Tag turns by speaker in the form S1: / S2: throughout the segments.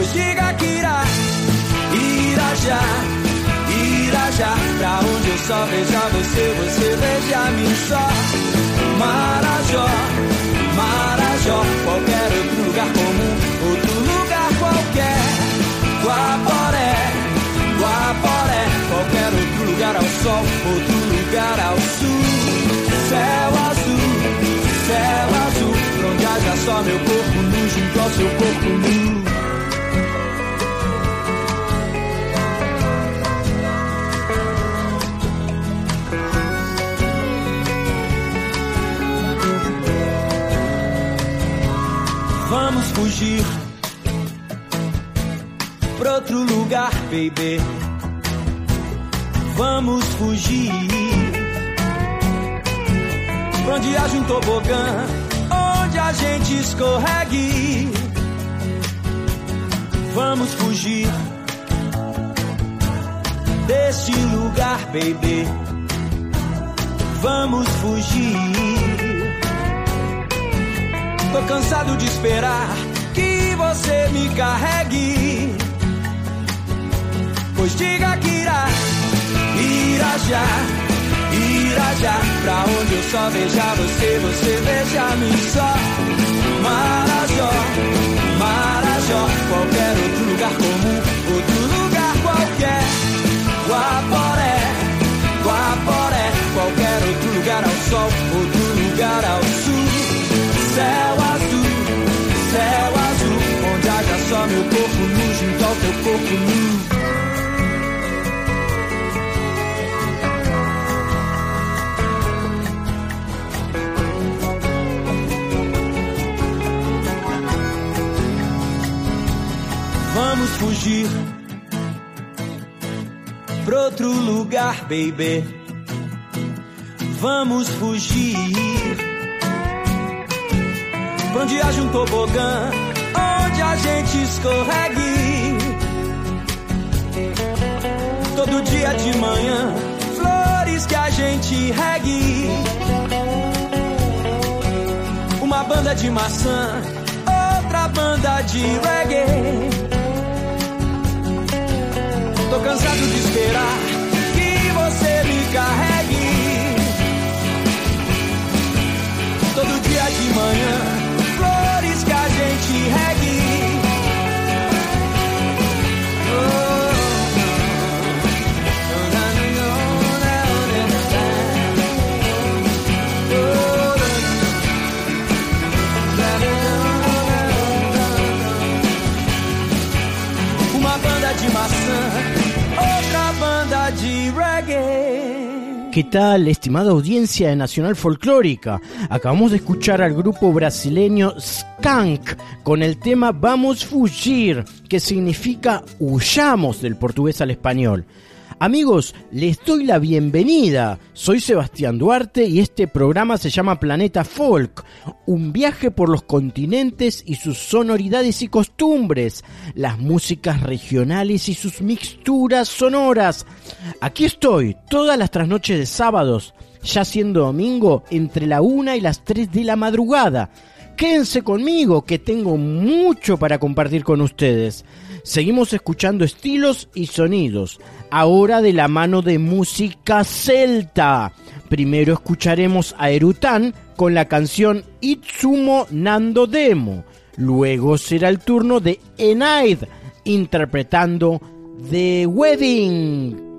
S1: Pois diga que irá, irá já, irá já. Pra onde eu só veja você, você veja-me só. Marajó, Marajó, qualquer outro lugar comum, outro lugar qualquer. Guaporé, Guaporé, qualquer outro lugar ao sol, outro lugar ao sul. Céu azul, céu azul, pra onde haja só meu corpo nu junto ao seu corpo nu. Fugir pra outro lugar, baby. Vamos fugir pra onde haja um tobogã, onde a gente escorregue. Vamos fugir deste lugar, baby. Vamos fugir. Tô cansado de esperar me carregue. Pois diga que irá, irá já, irá já. Pra onde eu só veja você, você veja-me só. Marajó, Marajó, qualquer outro lugar comum, outro lugar qualquer. Guaporé, Guaporé, qualquer outro lugar ao sol, outro lugar ao sul. Céu meu corpo nu junto ao teu corpo nu. Vamos fugir pra outro lugar, baby. Vamos fugir pra onde haja um tobogã, gente escorregue. Todo dia de manhã, flores que a gente regue. Uma banda de maçã, outra banda de reggae. Tô cansado de esperar
S2: ¿Qué tal, estimada audiencia de Nacional Folclórica? Acabamos de escuchar al grupo brasileño Skank con el tema Vamos Fugir, que significa huyamos del portugués al español. Amigos, les doy la bienvenida. Soy Sebastián Duarte y este programa se llama Planeta Folk, un viaje por los continentes y sus sonoridades y costumbres, las músicas regionales y sus mixturas sonoras. Aquí estoy, todas las trasnoches de sábados, ya siendo domingo, entre la 1 y las 3 de la madrugada. Quédense conmigo que tengo mucho para compartir con ustedes. Seguimos escuchando estilos y sonidos, ahora de la mano de música celta. Primero escucharemos a Erután con la canción Itsumo Nando Demo. Luego será el turno de Enaid interpretando The Wedding.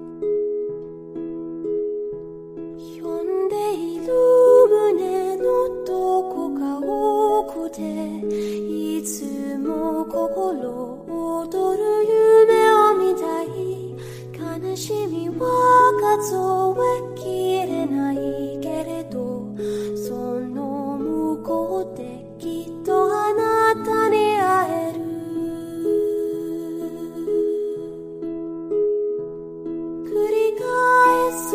S3: 躍る夢を見たい。悲しみは数えきれないけれどその向こうできっとあなたに会える。繰り返す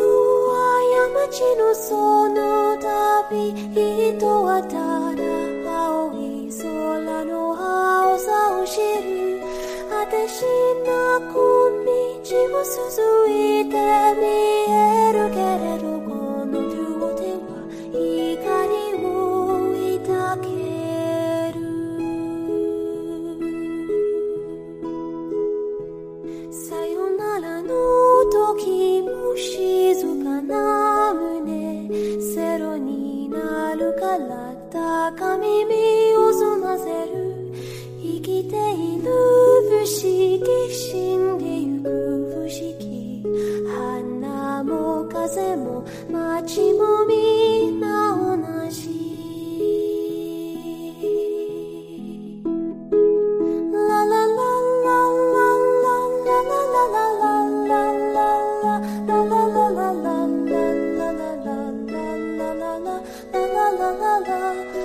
S3: 過ちのその旅人はただ青い空の青さを知る。果てしなく道を続いて見えるけれどこの両手は怒りを抱ける。さよならの時も静かな胸セロになるから高耳を澄ませる。生きている不思議死んでゆく不思議。花も風も街もみんな同じ。La la la la la la la la la la 啦啦啦。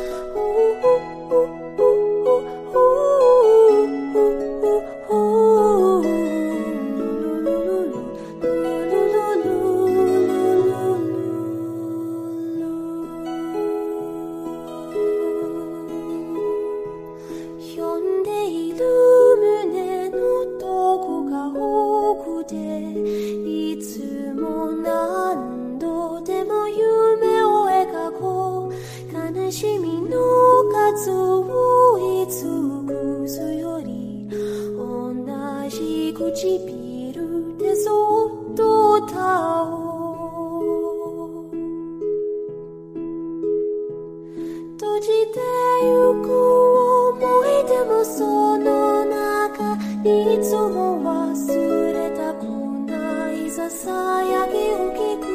S3: そっと歌おう。閉じてゆく思い出もその中にいつも忘れたくないささやきを聞く。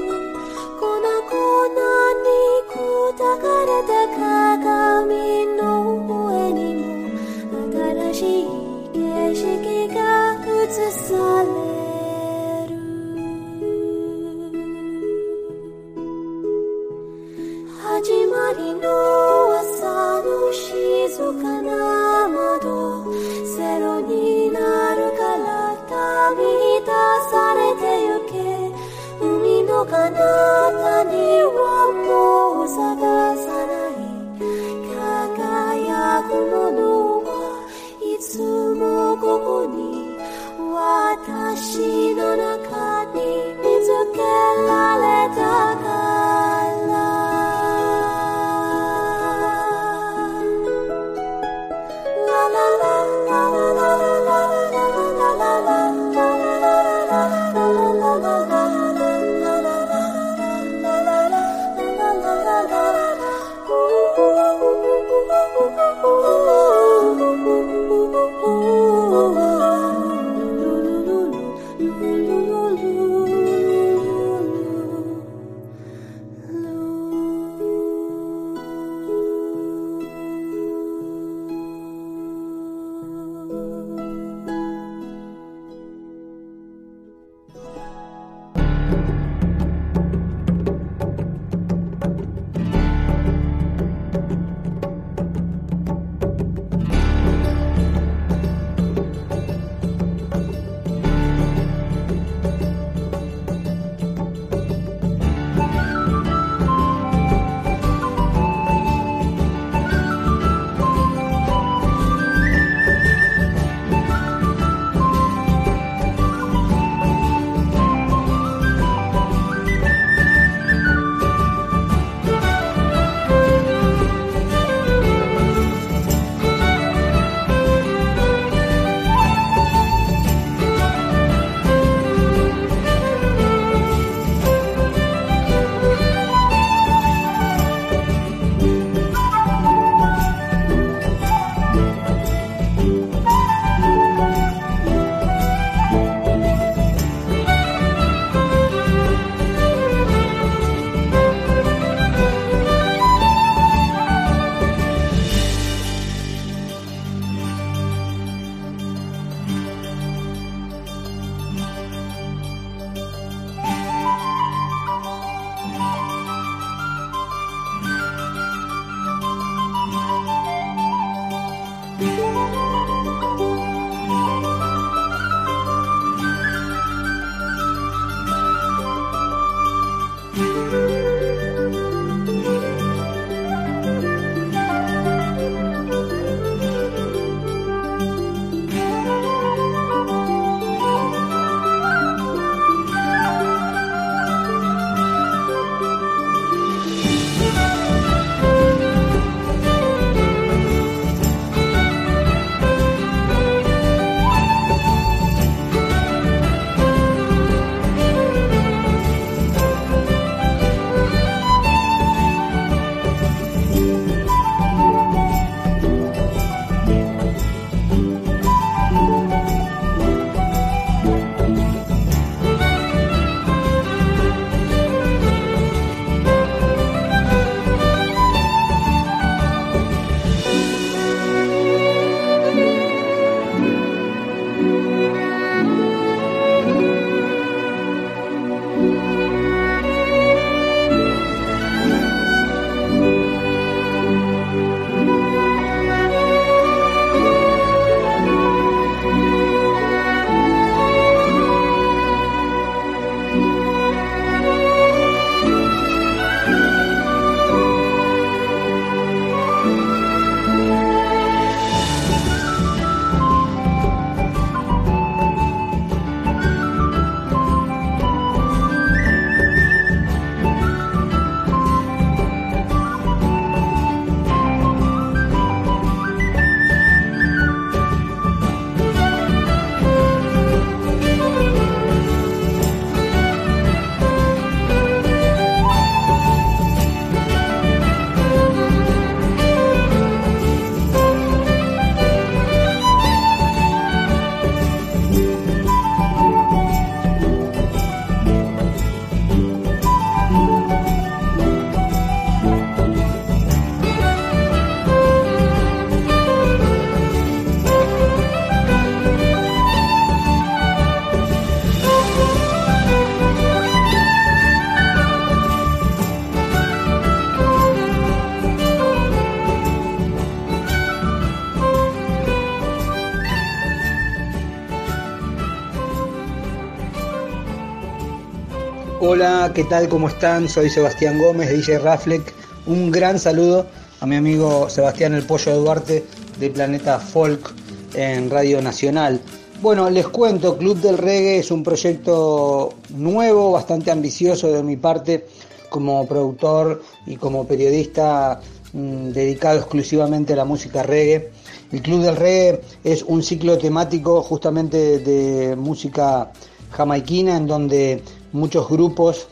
S4: ¿Qué tal? ¿Cómo están? Soy Sebastián Gómez de DJ Raflec. Un gran saludo a mi amigo Sebastián El Pollo Duarte de Planeta Folk en Radio Nacional. Bueno, les cuento, Club del Reggae es un proyecto nuevo, bastante ambicioso de mi parte como productor y como periodista mmm, dedicado exclusivamente a la música reggae. El Club del Reggae es un ciclo temático justamente de música jamaiquina en donde muchos grupos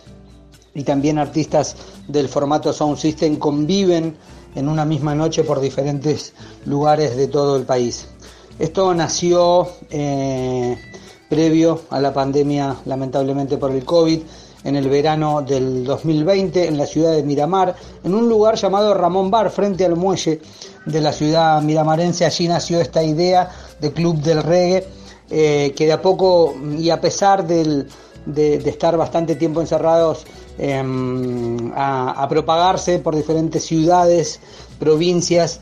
S4: y también artistas del formato Sound System conviven en una misma noche por diferentes lugares de todo el país. Esto nació eh, previo a la pandemia, lamentablemente por el COVID, en el verano del 2020 en la ciudad de Miramar, en un lugar llamado Ramón Bar, frente al muelle de la ciudad miramarense. Allí nació esta idea de Club del Reggae, eh, que de a poco, y a pesar del, de, de estar bastante tiempo encerrados eh, a, propagarse por diferentes ciudades, provincias,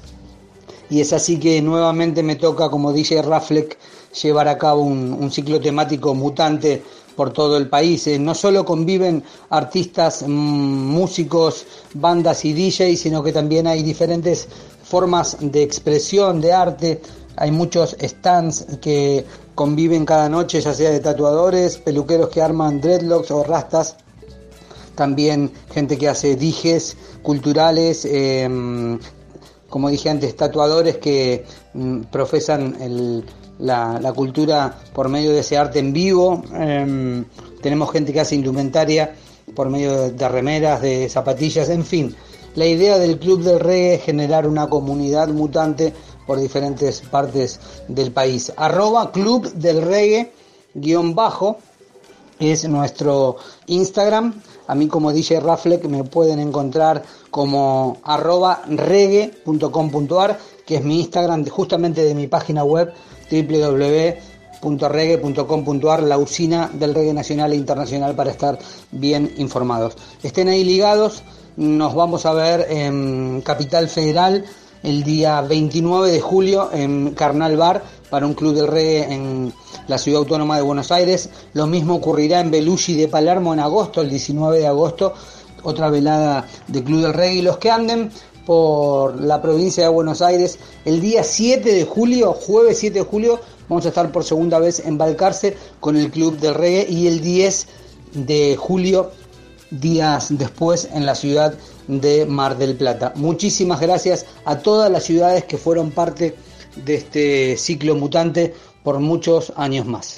S4: y es así que nuevamente me toca como DJ Raflec llevar a cabo un, ciclo temático mutante por todo el país. Eh, no solo conviven artistas, mmm, músicos, bandas y DJs, sino que también hay diferentes formas de expresión, de arte, hay muchos stands que conviven cada noche, ya sea de tatuadores, peluqueros que arman dreadlocks o rastas, también gente que hace dijes culturales, eh, como dije antes, tatuadores que mm, profesan la, cultura por medio de ese arte en vivo. Eh, tenemos gente que hace indumentaria por medio de, de, remeras, de zapatillas, en fin. La idea del Club del Reggae es generar una comunidad mutante por diferentes partes del país. Arroba Club del Reggae guion bajo es nuestro Instagram. A mí como DJ Raflec me pueden encontrar como arroba reggae.com.ar, que es mi Instagram justamente de mi página web www.reggae.com.ar, la usina del reggae nacional e internacional para estar bien informados. Estén ahí ligados, nos vamos a ver en Capital Federal el día 29 de julio en Carnal Bar
S5: para un club del reggae en la ciudad autónoma de Buenos Aires. Lo mismo ocurrirá en Belushi de Palermo en agosto, el 19 de agosto, otra velada de Club del Reggae. Y los que anden por la provincia de Buenos Aires, el día 7 de julio, jueves 7 de julio, vamos a estar por segunda vez en Balcarce con el Club del Reggae y el 10 de julio, días después, en la ciudad de Mar del Plata. Muchísimas gracias a todas las ciudades que fueron parte este ciclo mutante por muchos años más.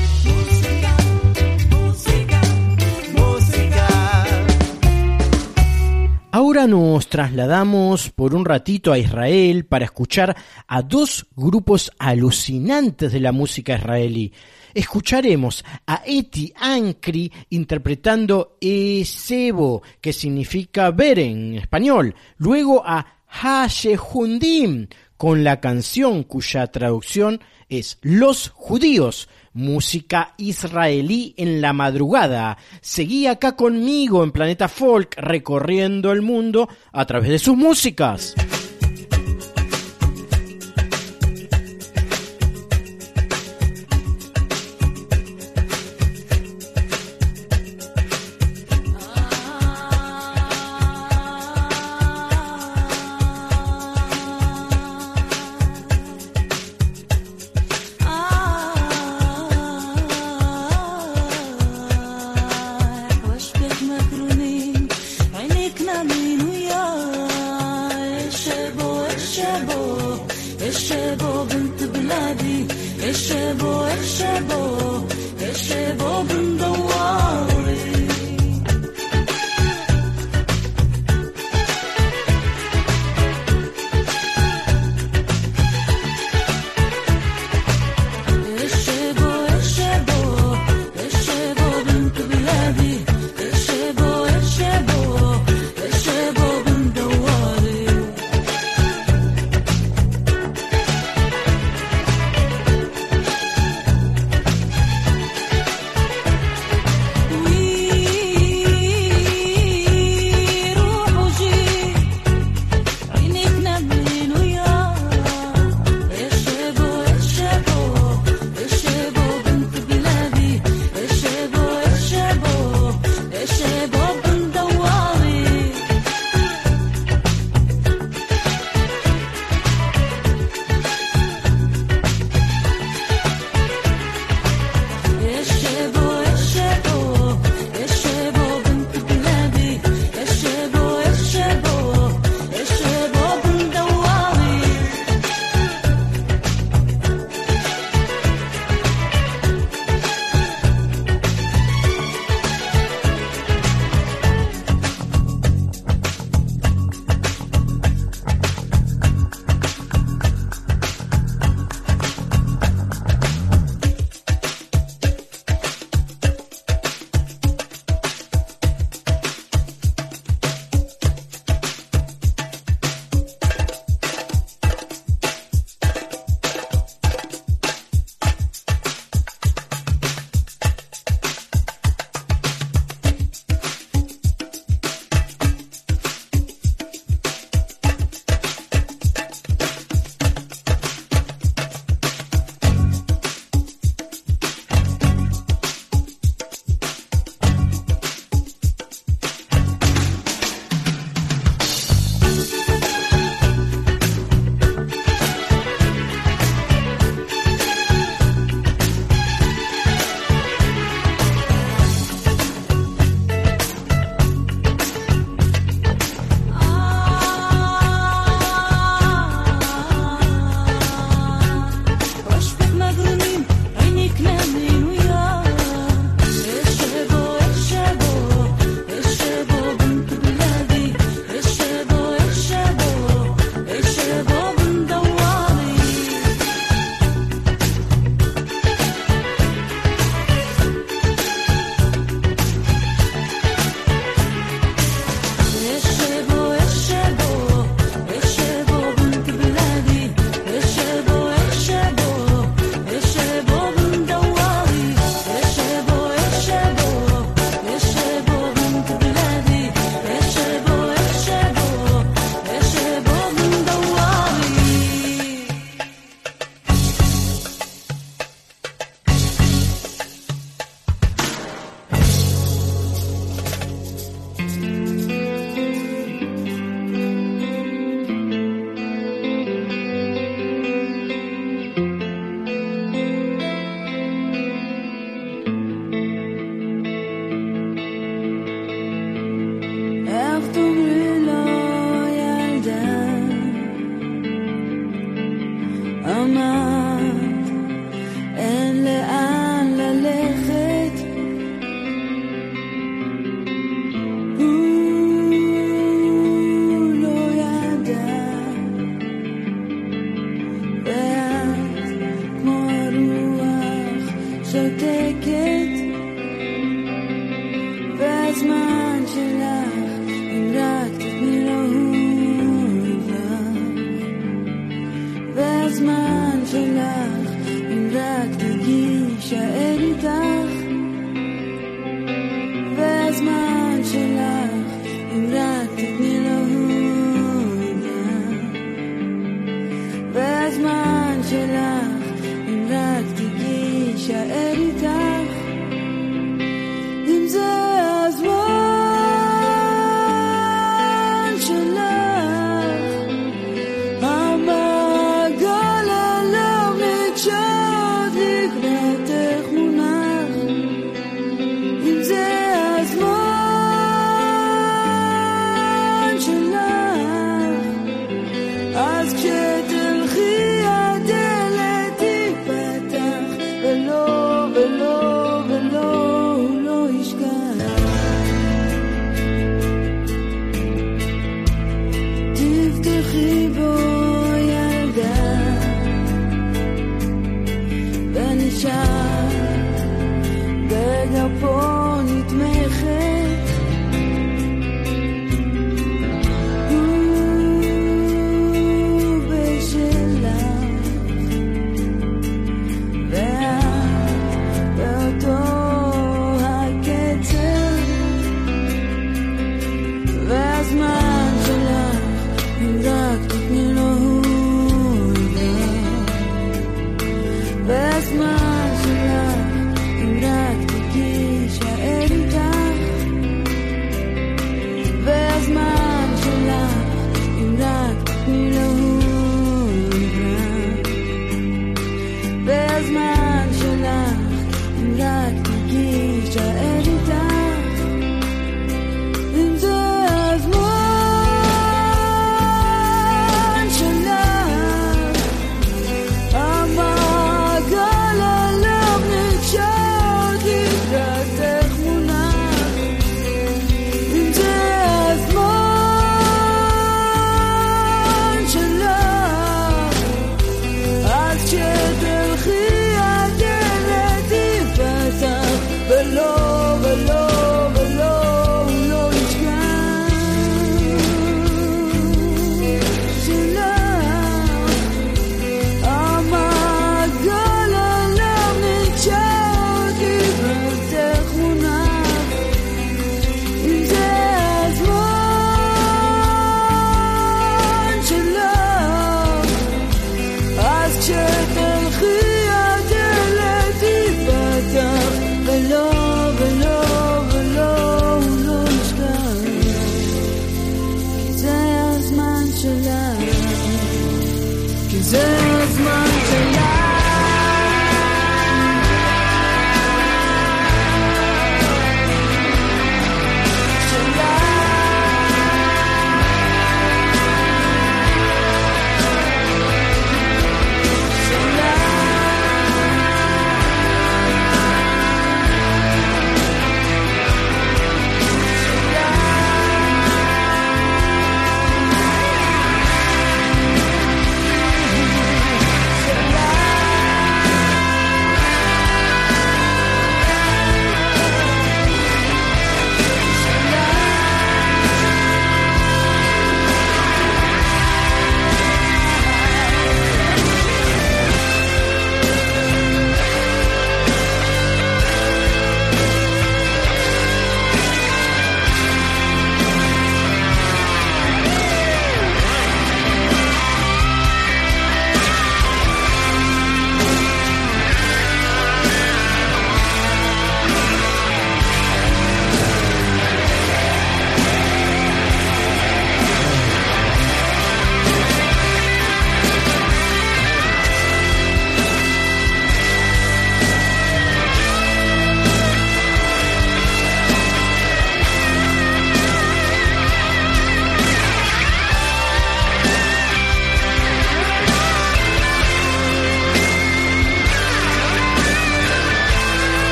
S2: Nos trasladamos por un ratito a Israel para escuchar a dos grupos alucinantes de la música israelí. Escucharemos a Eti Ankri interpretando Esebo, que significa ver en español. Luego a Hashehundim con la canción cuya traducción es Los judíos, música israelí en la madrugada. Seguí acá conmigo en Planeta Folk recorriendo el mundo a través de sus músicas.
S6: as mine.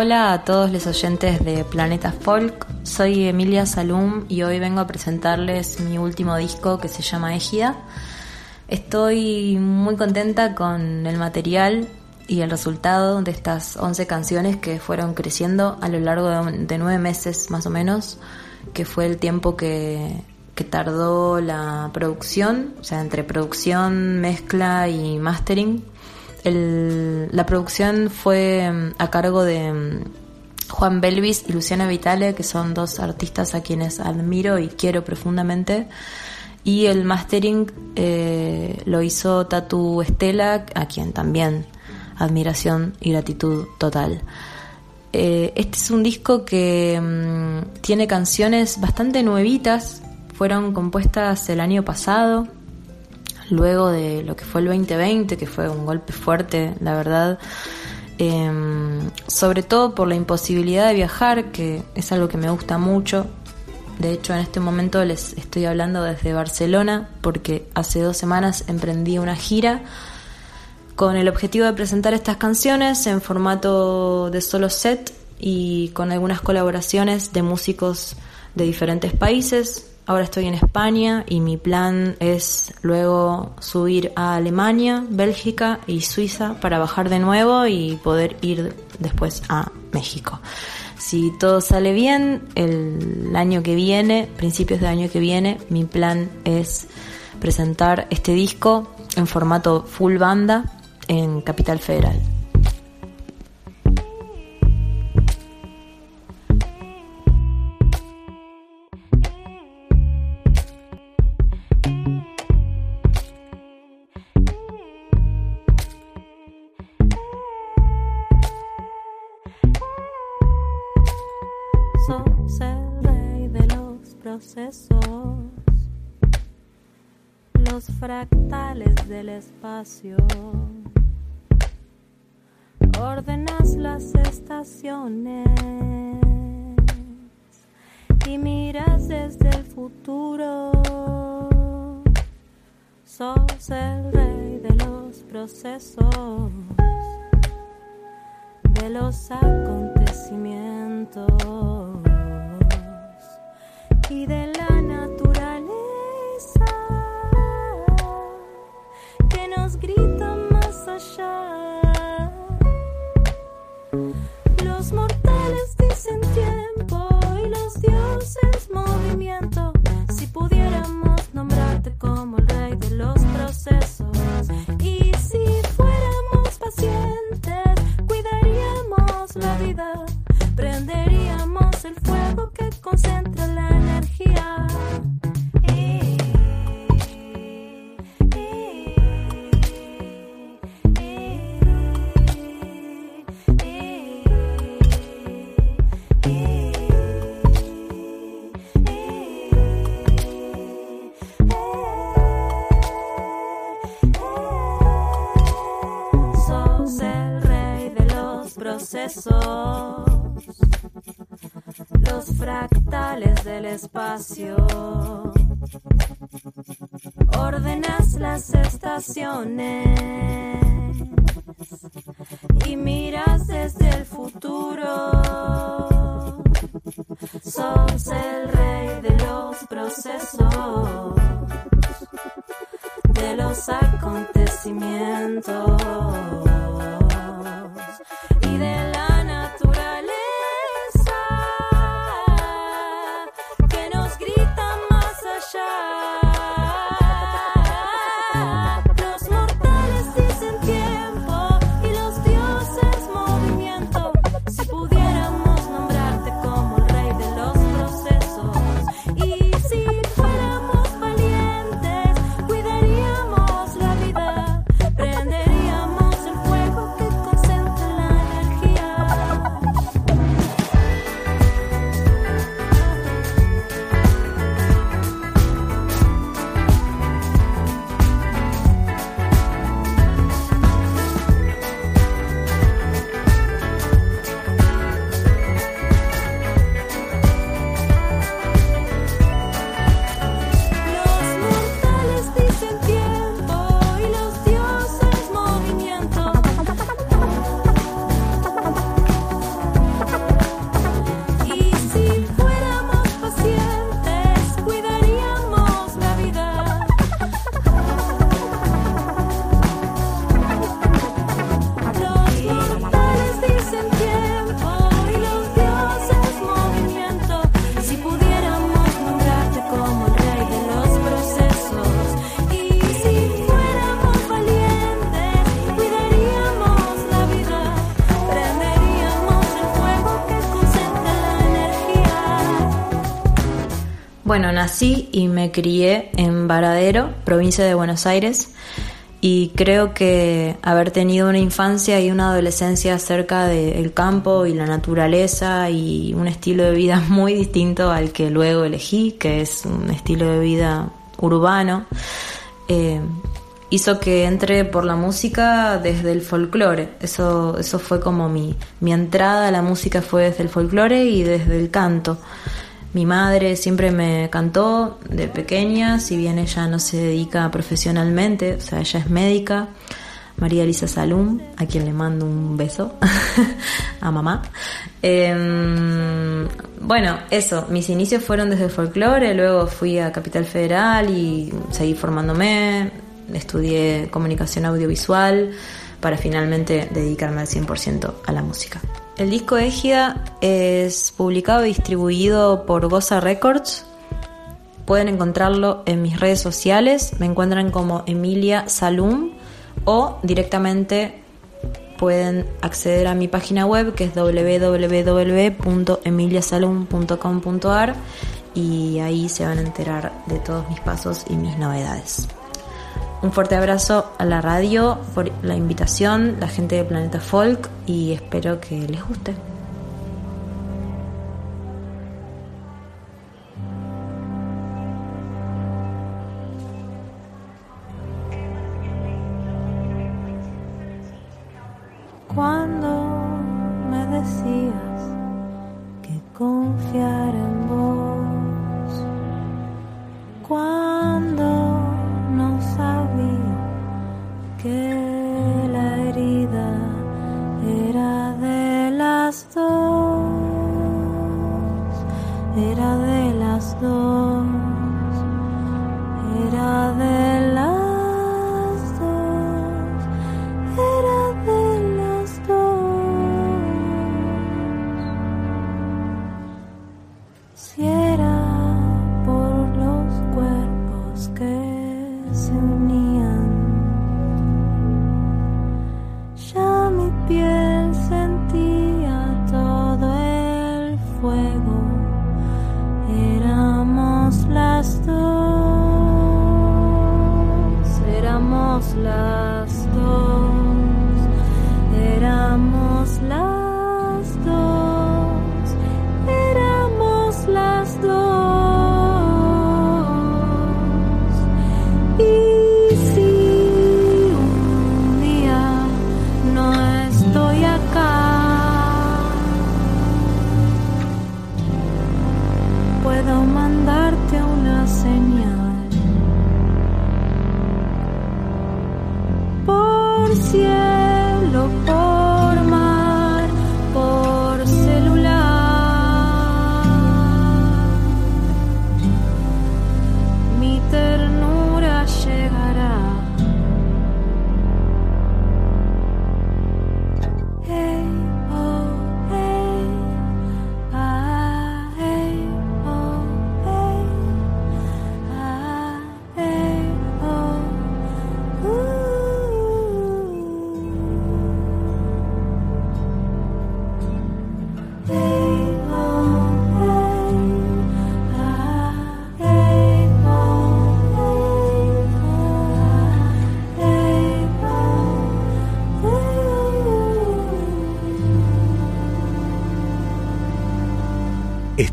S7: Hola a todos los oyentes de Planeta Folk, soy Emilia Salum y hoy vengo a presentarles mi último disco que se llama Égida. Estoy muy contenta con el material y el resultado de estas 11 canciones que fueron creciendo a lo largo de, nueve meses más o menos, que fue el tiempo que, que tardó la producción, o sea, entre producción, mezcla y mastering la producción fue mm, a cargo de mm, Juan Belvis y Luciana Vitale, que son dos artistas a quienes admiro y quiero profundamente. Y el mastering eh, lo hizo Tatu Estela, a quien también admiración y gratitud total. Eh, este es un disco que mm, tiene canciones bastante nuevitas, fueron compuestas el año pasado, luego de lo que fue el 2020, que fue un golpe fuerte, la verdad. Em, sobre todo por la imposibilidad de viajar, que es algo que me gusta mucho. De hecho, en este momento les estoy hablando desde Barcelona, porque hace dos semanas emprendí una gira con el objetivo de presentar estas canciones en formato de solo set y con algunas colaboraciones de músicos de diferentes países, Ahora estoy en España y mi plan es luego subir a Alemania, Bélgica y Suiza para bajar de nuevo y poder ir después a México. Si todo sale bien, el año que viene, principios de año que viene, mi plan es presentar este disco en formato full banda en Capital Federal.
S3: Fractales del espacio. Ordenas las estaciones y miras desde el futuro. Sos el rey de los procesos, de los acontecimientos y de movimiento. Si pudiéramos nombrarte como el rey de los procesos Ordenas las estaciones
S7: Bueno, nací y me crié en Varadero, provincia de Buenos Aires, y creo que haber tenido una infancia y una adolescencia cerca del campo y la naturaleza y un estilo de vida muy distinto al que luego elegí, que es un estilo de vida urbano, eh, hizo que entre por la música desde el folclore. Eso, eso fue como mi, mi entrada a la música fue desde el folclore y desde el canto. Mi madre siempre me cantó de pequeña, si bien ella no se dedica profesionalmente, o sea, ella es médica. María Elisa Salum, a quien le mando un beso, a mamá. Em, bueno, eso, mis inicios fueron desde el folclore, luego fui a Capital Federal y seguí formándome, estudié comunicación audiovisual para finalmente dedicarme al 100% a la música. El disco Égida es publicado y distribuido por Goza Records. Pueden encontrarlo en mis redes sociales, me encuentran como Emilia Salum o directamente pueden acceder a mi página web que es www.emiliasalum.com.ar y ahí se van a enterar de todos mis pasos y mis novedades. Un fuerte abrazo a la radio por la invitación, la gente de Planeta Folk y espero que les guste.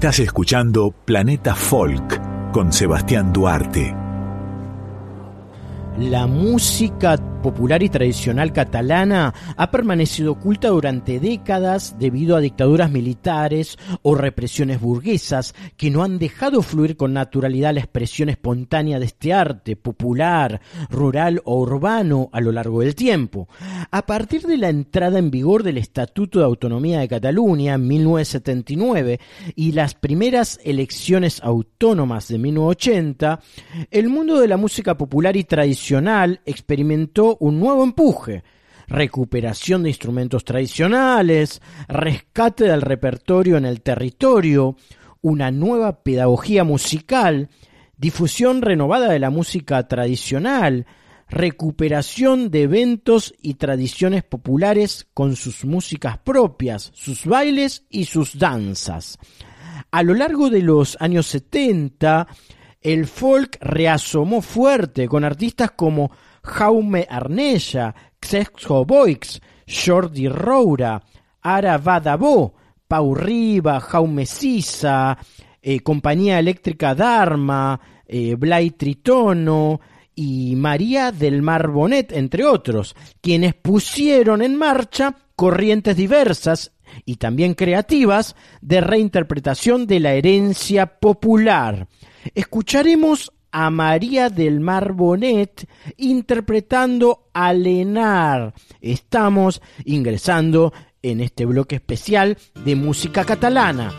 S8: Estás escuchando Planeta Folk con Sebastián Duarte.
S2: La música popular y tradicional catalana ha permanecido oculta durante décadas debido a dictaduras militares o represiones burguesas que no han dejado fluir con naturalidad la expresión espontánea de este arte popular, rural o urbano a lo largo del tiempo. A partir de la entrada en vigor del Estatuto de Autonomía de Cataluña en 1979 y las primeras elecciones autónomas de 1980, el mundo de la música popular y tradicional experimentó un nuevo empuje. Recuperación de instrumentos tradicionales, rescate del repertorio en el territorio, una nueva pedagogía musical, difusión renovada de la música tradicional, recuperación de eventos y tradiciones populares con sus músicas propias, sus bailes y sus danzas.
S9: A lo largo de los años 70, el folk reasomó fuerte con artistas como Jaume Arnella, Xesco Boix, Jordi Roura, Ara Badabó, Pau Riva, Jaume Sisa, eh, Compañía Eléctrica Dharma, eh, Blay Tritono y María del Mar Bonet, entre otros, quienes pusieron en marcha corrientes diversas y también creativas de reinterpretación de la herencia popular. Escucharemos a María del Mar Bonet interpretando a Lenar. Estamos ingresando en este bloque especial de música catalana.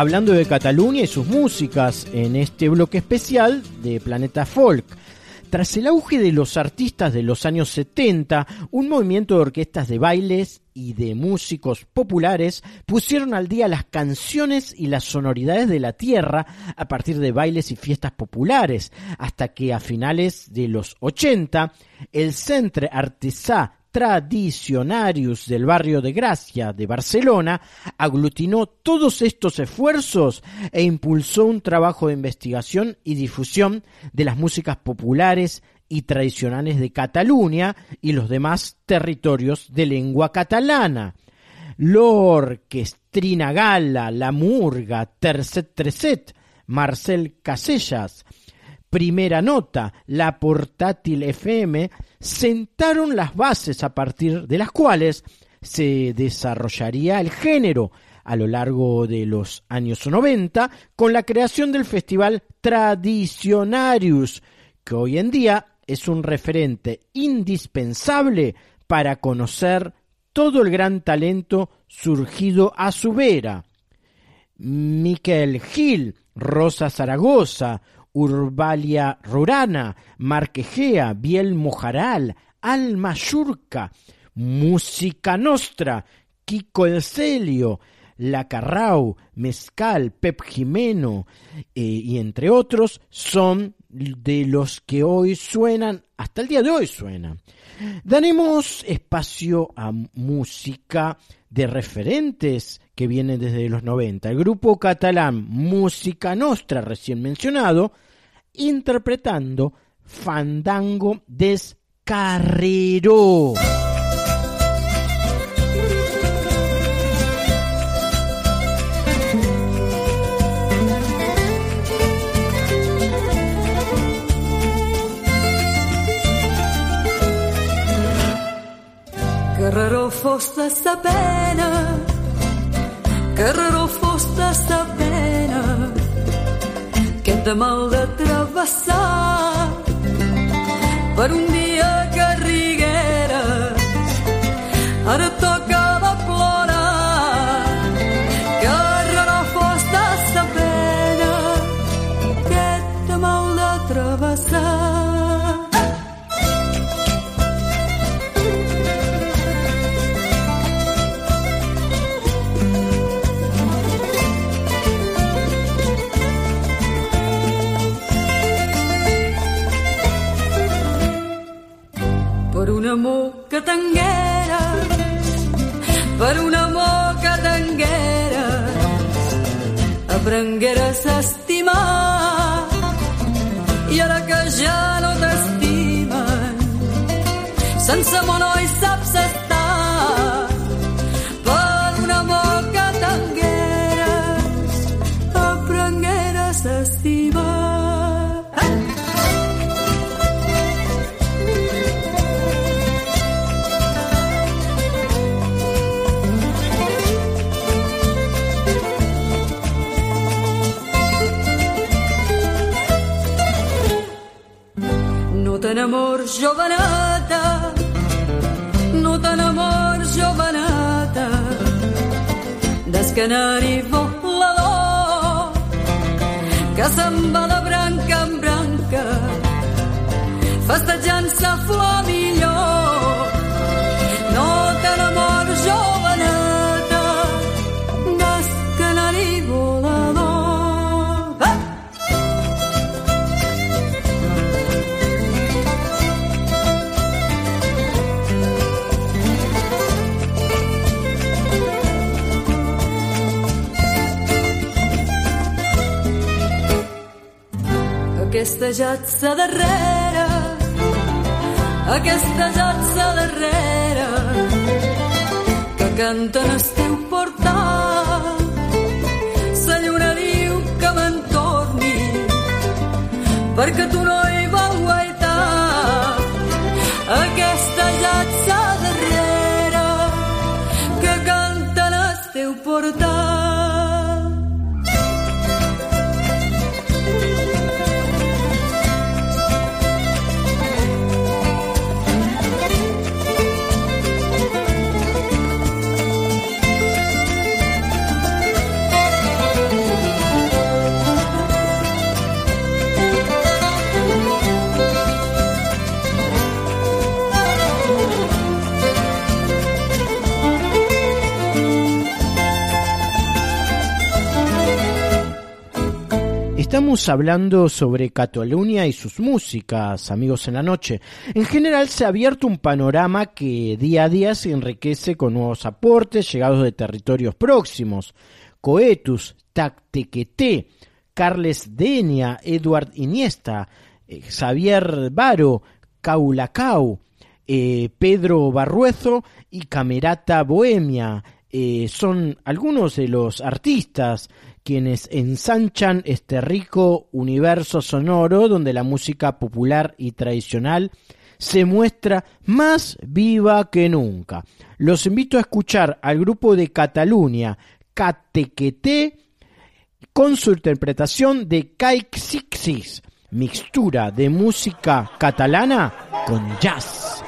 S2: Hablando de Cataluña y sus músicas en este bloque especial de Planeta Folk. Tras el auge de los artistas de los años 70, un movimiento de orquestas de bailes y de músicos populares pusieron al día las canciones y las sonoridades de la tierra a partir de bailes y fiestas populares, hasta que a finales de los 80, el Centre Artesà Tradicionarius del barrio de Gracia de Barcelona aglutinó todos estos esfuerzos e impulsó un trabajo de investigación y difusión de las músicas populares y tradicionales de Cataluña y los demás territorios de lengua catalana. L'Orquestrina Gala, La Murga, Tercet Treset, Marcel Casellas, Primera Nota, La Portátil FM, sentaron las bases a partir de las cuales se desarrollaría el género a lo largo de los años 90 con la creación del festival Tradicionarius, que hoy en día es un referente indispensable para conocer todo el gran talento surgido a su vera. Miquel Gil, Rosa Zaragoza, Urbalia Rurana, Marquejea, Biel Mojaral, Alma Yurca, Música Nostra, Kiko El Celio, La Carrau, Mezcal, Pep Jimeno eh, y entre otros son de los que hoy suenan, hasta el día de hoy suenan. Daremos espacio a música de referentes que vienen desde los 90. El grupo catalán Música Nostra, recién mencionado, interpretando Fandango des Carrero.
S6: Carreró fos de sa pena, Carreró fos de sa pena, que de mal de travessar per un dia que rigueres, ara que tingueres, per un amor que tingueres, aprengueres a estimar. I ara que ja no t'estimen, sense amor no hi saps t'enamors, joveneta, no t'enamors, joveneta, des canari volador, que se'n va de branca en branca, festejant sa flor Aquesta jatsa darrere, aquesta jatsa darrere, que canten el teu portal. La lluna diu que me'n torni, perquè tu no hi vau guaitar. Aquesta jatsa darrere, que canten el teu portal.
S2: Hablando sobre Cataluña y sus músicas, amigos en la noche. En general se ha abierto un panorama que día a día se enriquece con nuevos aportes llegados de territorios próximos. Coetus, Tactequeté, Carles Denia, Eduard Iniesta, eh, Xavier Baro, Caulacau, eh, Pedro Barruezo y Camerata Bohemia. eh, son algunos de los artistas quienes ensanchan este rico universo sonoro donde la música popular y tradicional se muestra más viva que nunca. Los invito a escuchar al grupo de Cataluña, Catequeté, con su interpretación de Caixixis, mixtura de música catalana con jazz.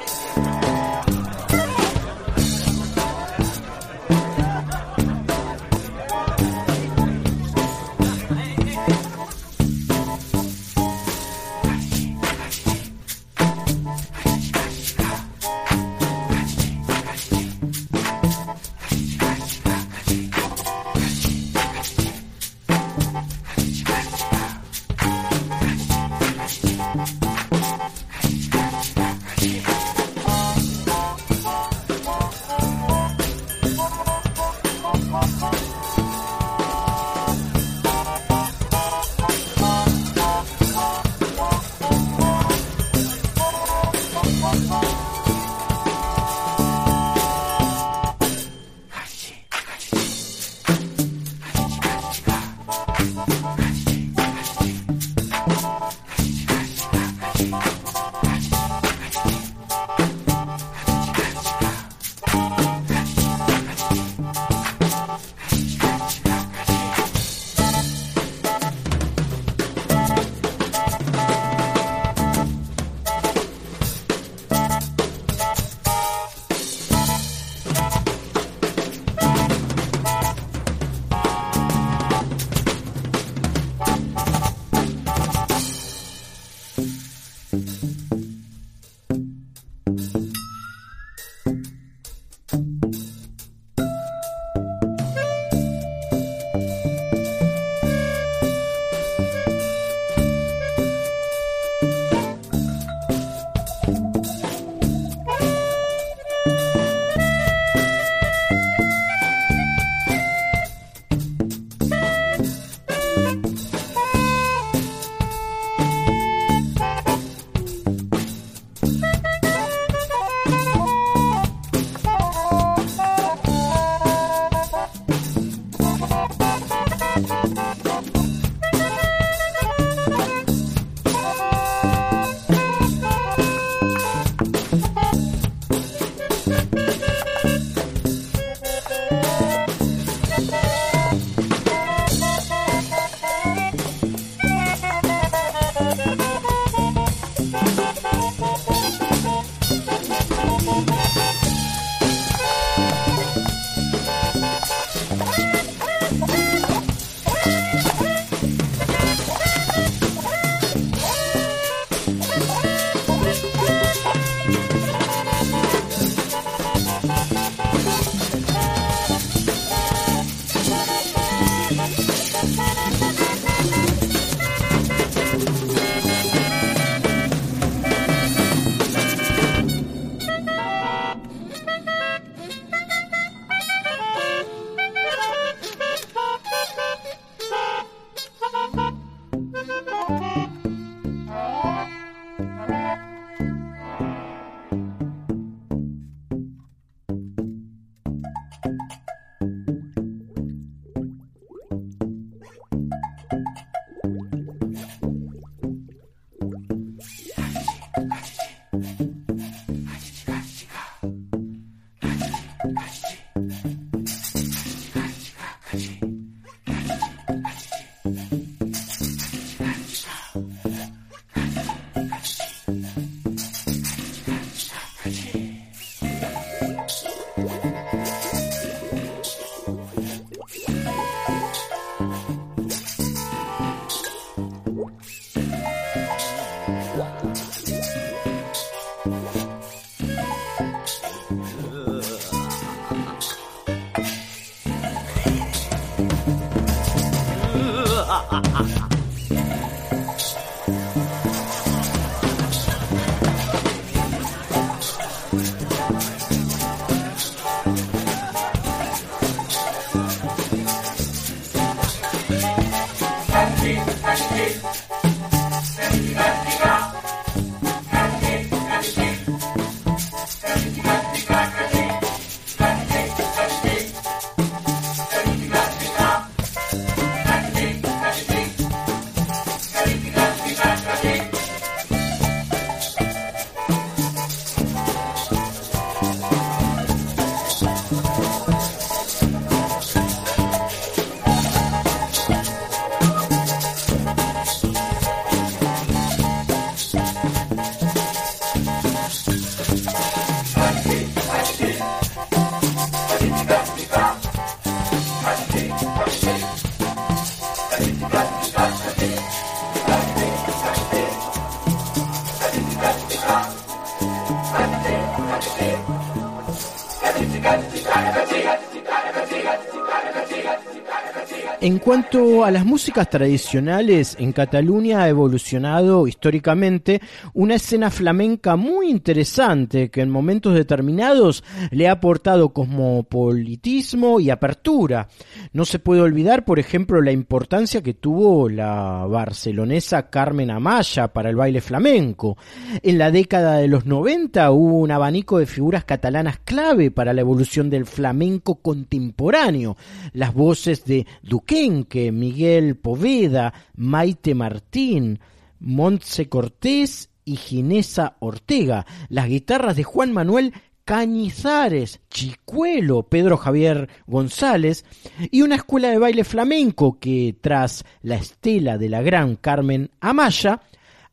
S2: En cuanto a las músicas tradicionales, en Cataluña ha evolucionado históricamente una escena flamenca muy interesante que en momentos determinados le ha aportado cosmopolitismo y apertura. No se puede olvidar, por ejemplo, la importancia que tuvo la barcelonesa Carmen Amaya para el baile flamenco. En la década de los 90 hubo un abanico de figuras catalanas clave para la evolución del flamenco contemporáneo. Las voces de Duque que Miguel Poveda, Maite Martín, Montse Cortés y Ginesa Ortega, las guitarras de Juan Manuel Cañizares, Chicuelo, Pedro Javier González y una escuela de baile flamenco que, tras la estela de la gran Carmen Amaya,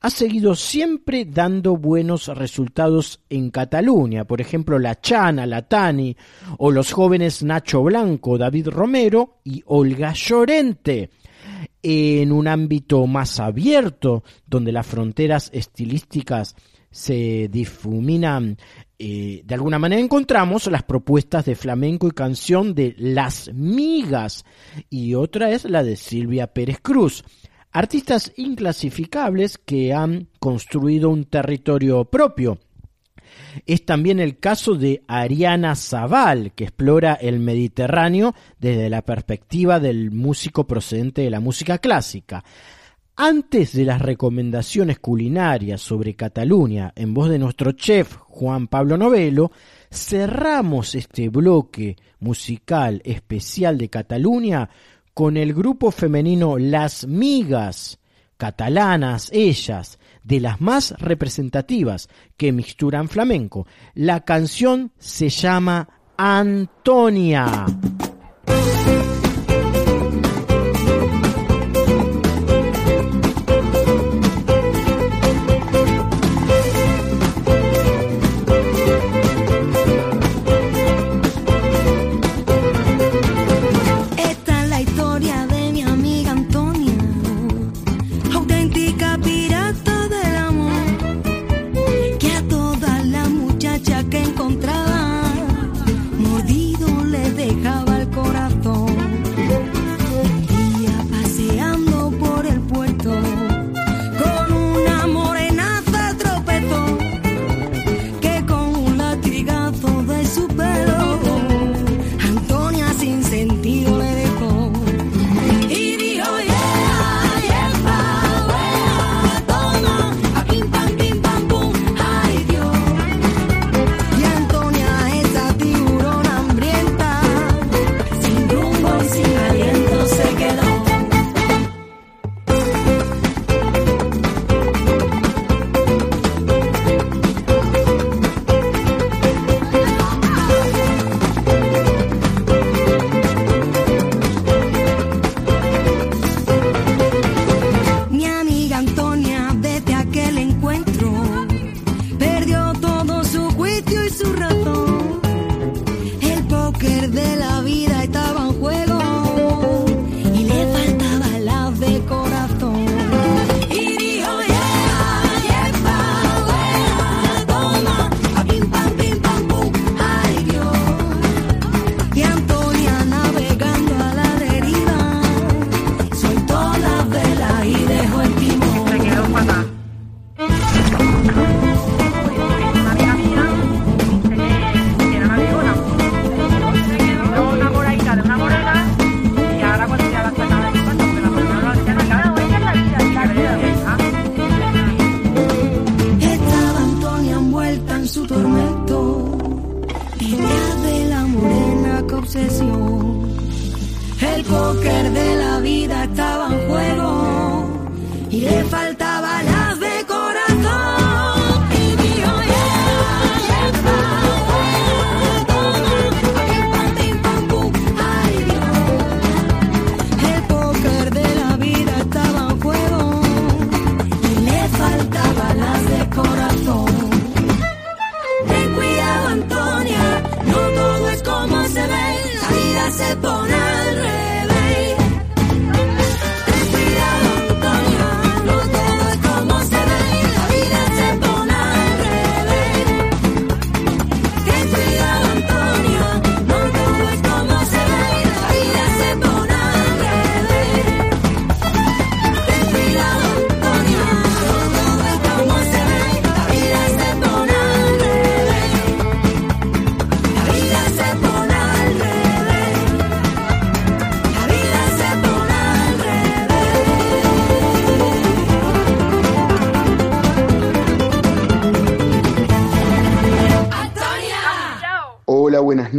S2: ha seguido siempre dando buenos resultados en Cataluña, por ejemplo la Chana, la Tani o los jóvenes Nacho Blanco, David Romero y Olga Llorente. En un ámbito más abierto, donde las fronteras estilísticas se difuminan eh, de alguna manera encontramos las propuestas de flamenco y canción de Las Migas y otra es la de Silvia Pérez Cruz artistas inclasificables que han construido un territorio propio. Es también el caso de Ariana Zaval, que explora el Mediterráneo desde la perspectiva del músico procedente de la música clásica. Antes de las recomendaciones culinarias sobre Cataluña en voz de nuestro chef Juan Pablo Novelo, cerramos este bloque musical especial de Cataluña con el grupo femenino Las Migas, catalanas ellas, de las más representativas que mixturan flamenco. La canción se llama Antonia.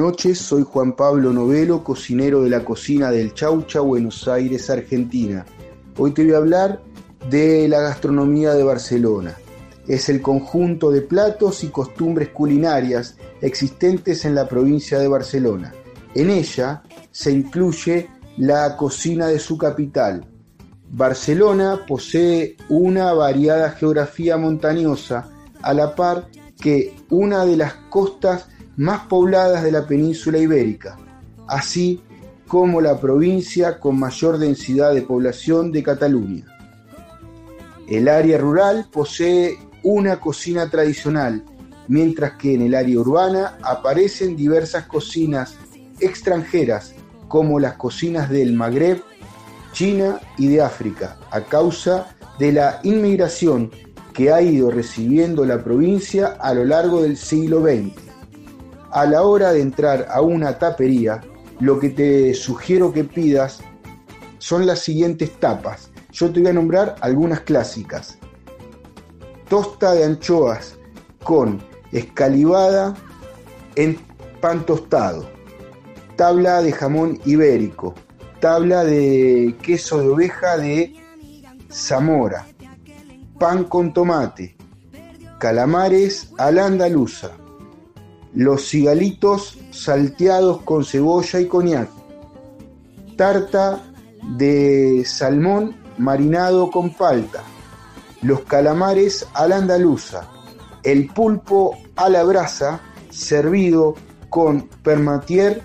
S10: Noches. Soy Juan Pablo Novelo, cocinero de la cocina del Chaucha, Buenos Aires, Argentina. Hoy te voy a hablar de la gastronomía de Barcelona. Es el conjunto de platos y costumbres culinarias existentes en la provincia de Barcelona. En ella se incluye la cocina de su capital. Barcelona posee una variada geografía montañosa, a la par que una de las costas más pobladas de la península ibérica, así como la provincia con mayor densidad de población de Cataluña. El área rural posee una cocina tradicional, mientras que en el área urbana aparecen diversas cocinas extranjeras, como las cocinas del Magreb, China y de África, a causa de la inmigración que ha ido recibiendo la provincia a lo largo del siglo XX. A la hora de entrar a una tapería, lo que te sugiero que pidas son las siguientes tapas. Yo te voy a nombrar algunas clásicas. Tosta de anchoas con escalivada en pan tostado. Tabla de jamón ibérico. Tabla de queso de oveja de Zamora. Pan con tomate. Calamares a la andaluza. Los cigalitos salteados con cebolla y coñac. Tarta de salmón marinado con palta. Los calamares a la andaluza. El pulpo a la brasa servido con permatier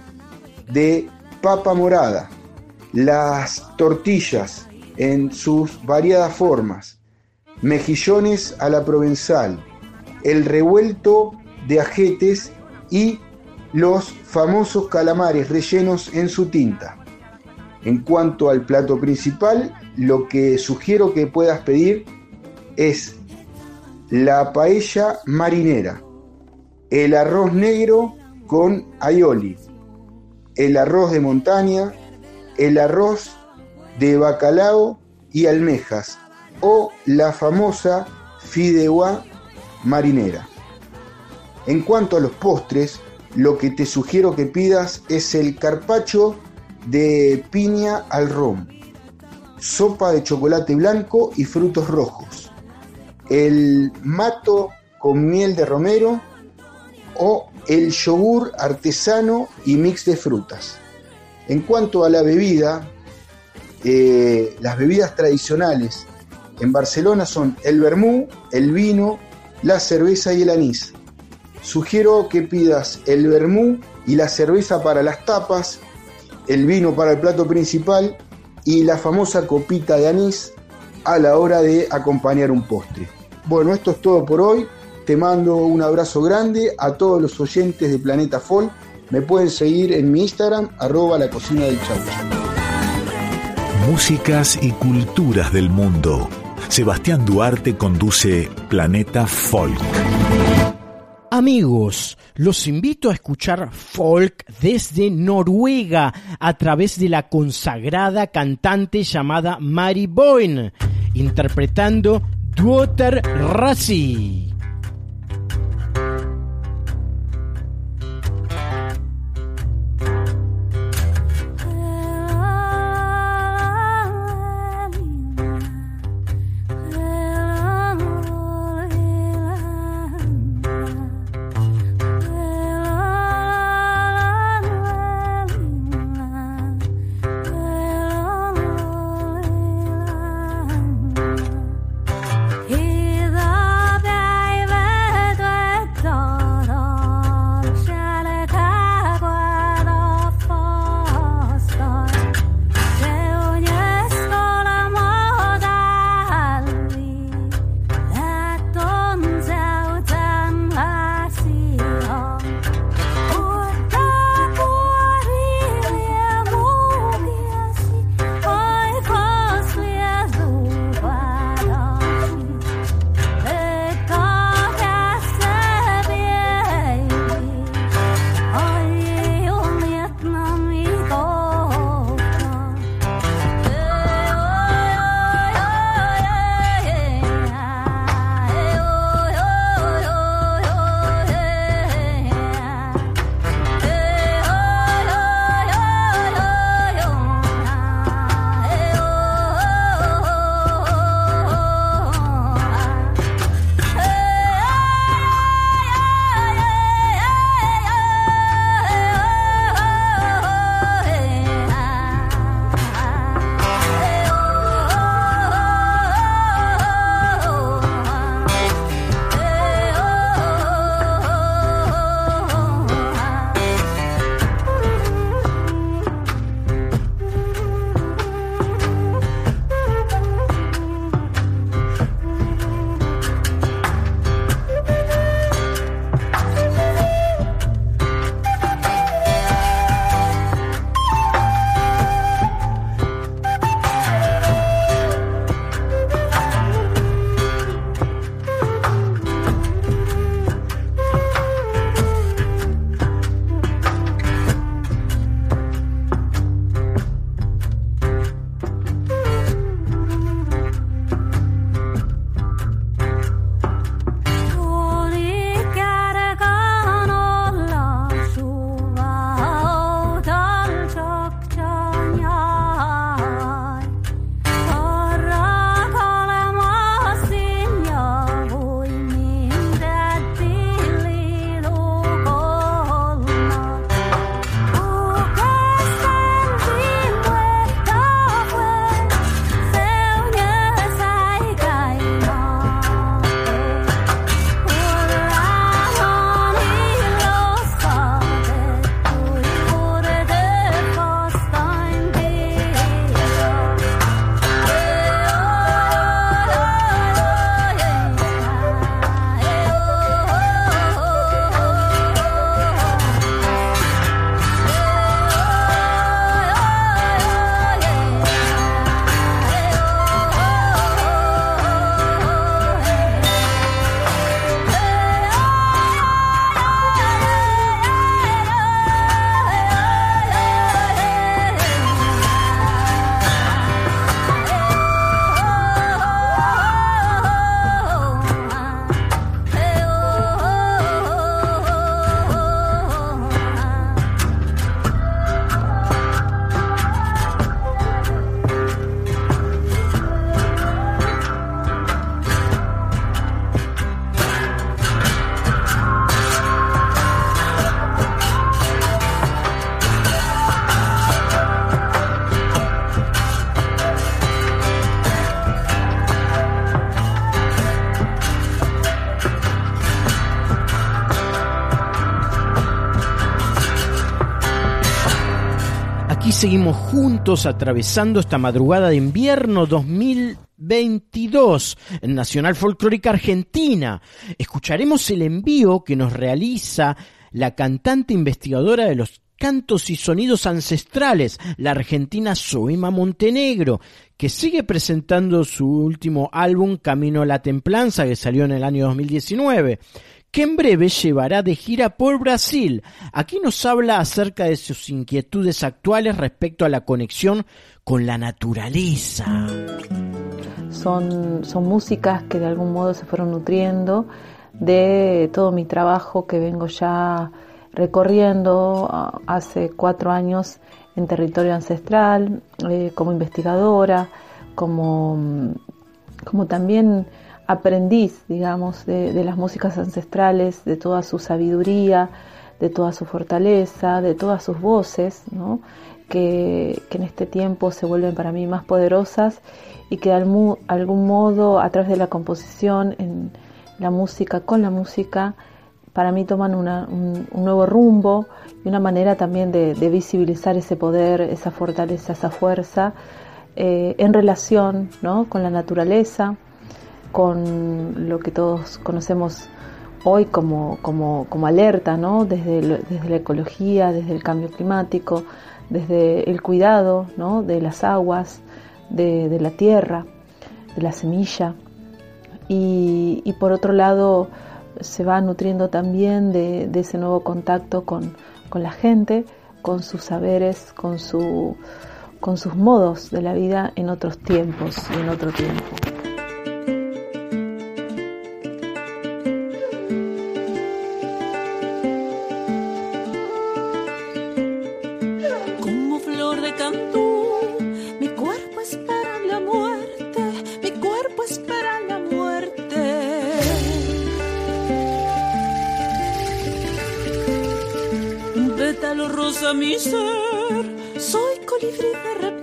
S10: de papa morada. Las tortillas en sus variadas formas. Mejillones a la provenzal. El revuelto de ajetes y los famosos calamares rellenos en su tinta. En cuanto al plato principal, lo que sugiero que puedas pedir es la paella marinera, el arroz negro con aioli, el arroz de montaña, el arroz de bacalao y almejas o la famosa fideuá marinera. En cuanto a los postres, lo que te sugiero que pidas es el carpacho de piña al ron, sopa de chocolate blanco y frutos rojos, el mato con miel de romero o el yogur artesano y mix de frutas. En cuanto a la bebida, eh, las bebidas tradicionales en Barcelona son el vermú, el vino, la cerveza y el anís. Sugiero que pidas el vermú y la cerveza para las tapas, el vino para el plato principal y la famosa copita de anís a la hora de acompañar un postre. Bueno, esto es todo por hoy. Te mando un abrazo grande a todos los oyentes de Planeta Folk. Me pueden seguir en mi Instagram, arroba la cocina del chaucha.
S8: Músicas y culturas del mundo. Sebastián Duarte conduce Planeta Folk.
S2: Amigos, los invito a escuchar folk desde Noruega a través de la consagrada cantante llamada Mari Boyne, interpretando Duoter Rassi. Seguimos juntos atravesando esta madrugada de invierno 2022 en Nacional Folclórica Argentina. Escucharemos el envío que nos realiza la cantante investigadora de los cantos y sonidos ancestrales, la argentina Soima Montenegro, que sigue presentando su último álbum Camino a la Templanza, que salió en el año 2019 que en breve llevará de gira por Brasil. Aquí nos habla acerca de sus inquietudes actuales respecto a la conexión con la naturaleza.
S11: Son, son músicas que de algún modo se fueron nutriendo de todo mi trabajo que vengo ya recorriendo ah, hace cuatro años en territorio ancestral, eh, como investigadora, como, como también aprendiz, digamos, de, las músicas ancestrales, de toda su sabiduría, de toda su fortaleza, de todas sus voces, ¿no? que, en este tiempo se vuelven para mí más poderosas y que de algún, modo a través de la composición, en la música, con la música, para mí toman un, nuevo rumbo y una manera también de, visibilizar ese poder, esa fortaleza, esa fuerza eh, en relación ¿no? con la naturaleza, con lo que todos conocemos hoy como, como, alerta, ¿no? desde, desde, la ecología, desde el cambio climático, desde el cuidado ¿no? de las aguas, de, la tierra, de la semilla. Y, por otro lado, se va nutriendo también de, ese nuevo contacto con, con, la gente, con sus saberes, con, su, con sus modos de la vida en otros tiempos y en otro tiempo.
S6: Mi ser. Soy colibrí de repente,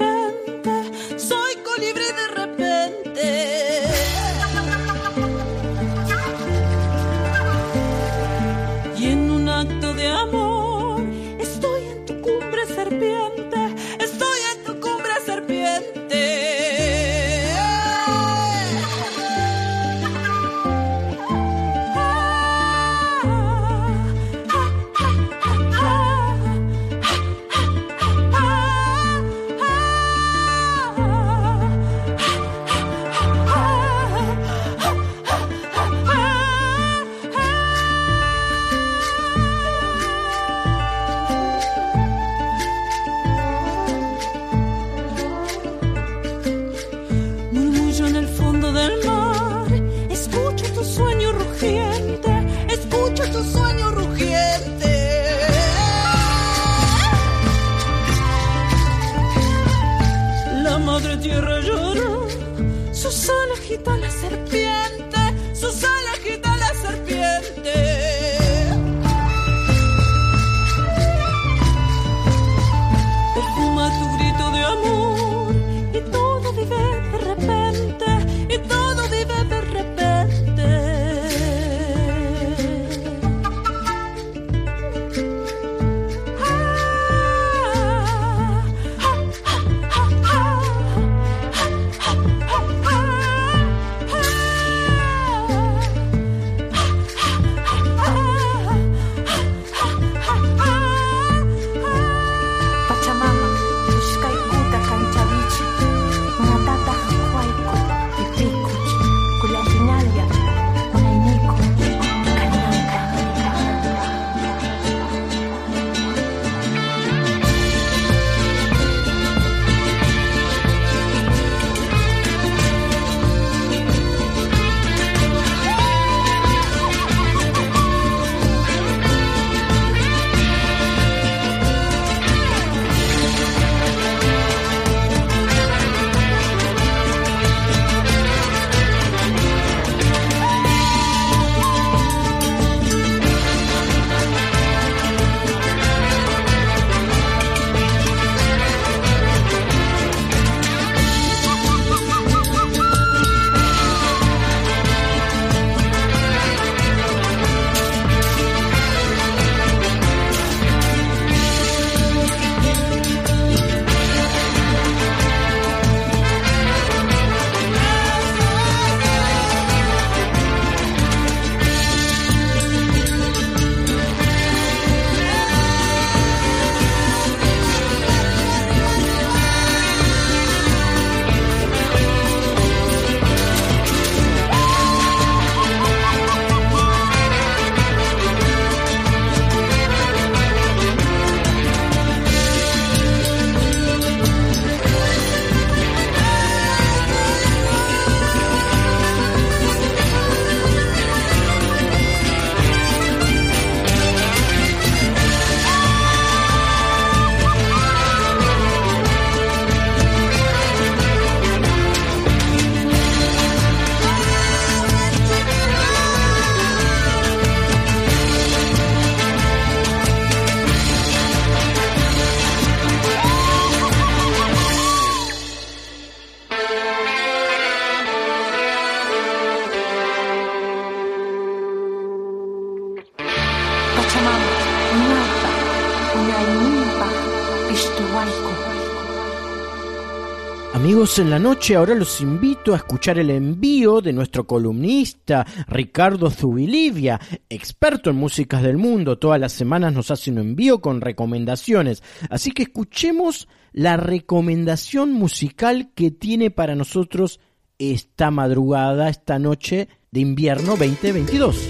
S6: En la
S2: noche ahora los invito a escuchar el envío de nuestro columnista Ricardo Zubilivia, experto en músicas del mundo. Todas las semanas nos hace un envío con recomendaciones. Así que escuchemos la recomendación musical que tiene para nosotros esta madrugada, esta noche de invierno 2022.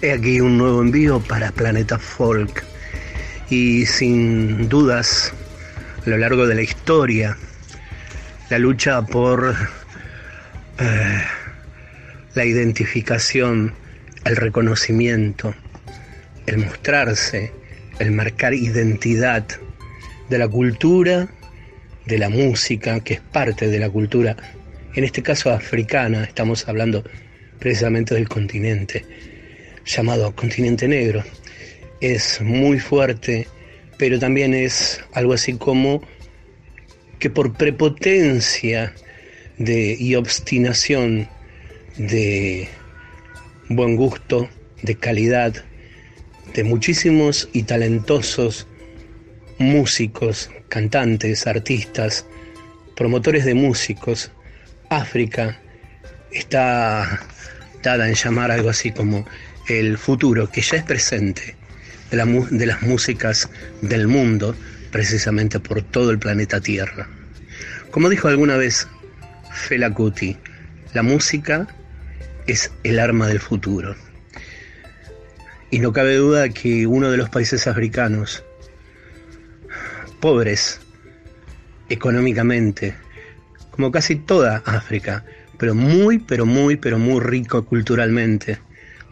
S12: He aquí un nuevo envío para Planeta Folk y sin dudas a lo largo de la historia la lucha por eh, la identificación, el reconocimiento, el mostrarse, el marcar identidad de la cultura, de la música, que es parte de la cultura, en este caso africana, estamos hablando precisamente del continente, llamado continente negro. Es muy fuerte pero también es algo así como que por prepotencia y obstinación de buen gusto, de calidad, de muchísimos y talentosos músicos, cantantes, artistas, promotores de músicos, África está dada en llamar algo así como el futuro, que ya es presente de, las músicas del mundo, precisamente por todo el planeta Tierra. Como dijo alguna vez Fela Kuti, la música es el arma del futuro. Y no cabe duda que uno de los países africanos pobres económicamente, como casi toda África, pero muy, pero muy, pero muy rico culturalmente,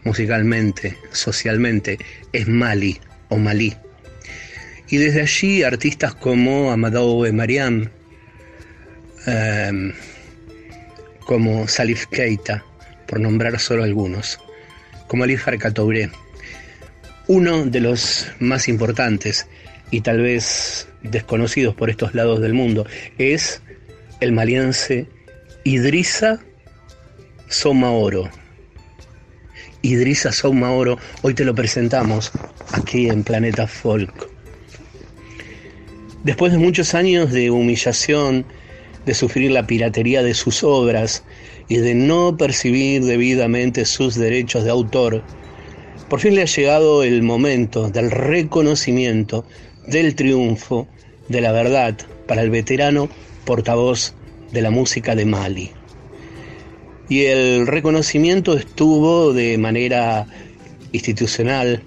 S12: musicalmente, socialmente, es Mali o Malí. Y desde allí artistas como Amadou Mariam, em, como Salif Keita, por nombrar solo algunos, como Ali Farka uno de los más importantes y tal vez desconocidos por estos lados del mundo, es el maliense Idrissa Somaoro Idrissa Souma Oro, hoy te lo presentamos aquí en Planeta Folk. Después de muchos años de humillación, de sufrir la piratería de sus obras y de no percibir debidamente sus derechos de autor, por fin le ha llegado el momento del reconocimiento, del triunfo, de la verdad para el veterano portavoz de la música de Mali y el reconocimiento estuvo de manera institucional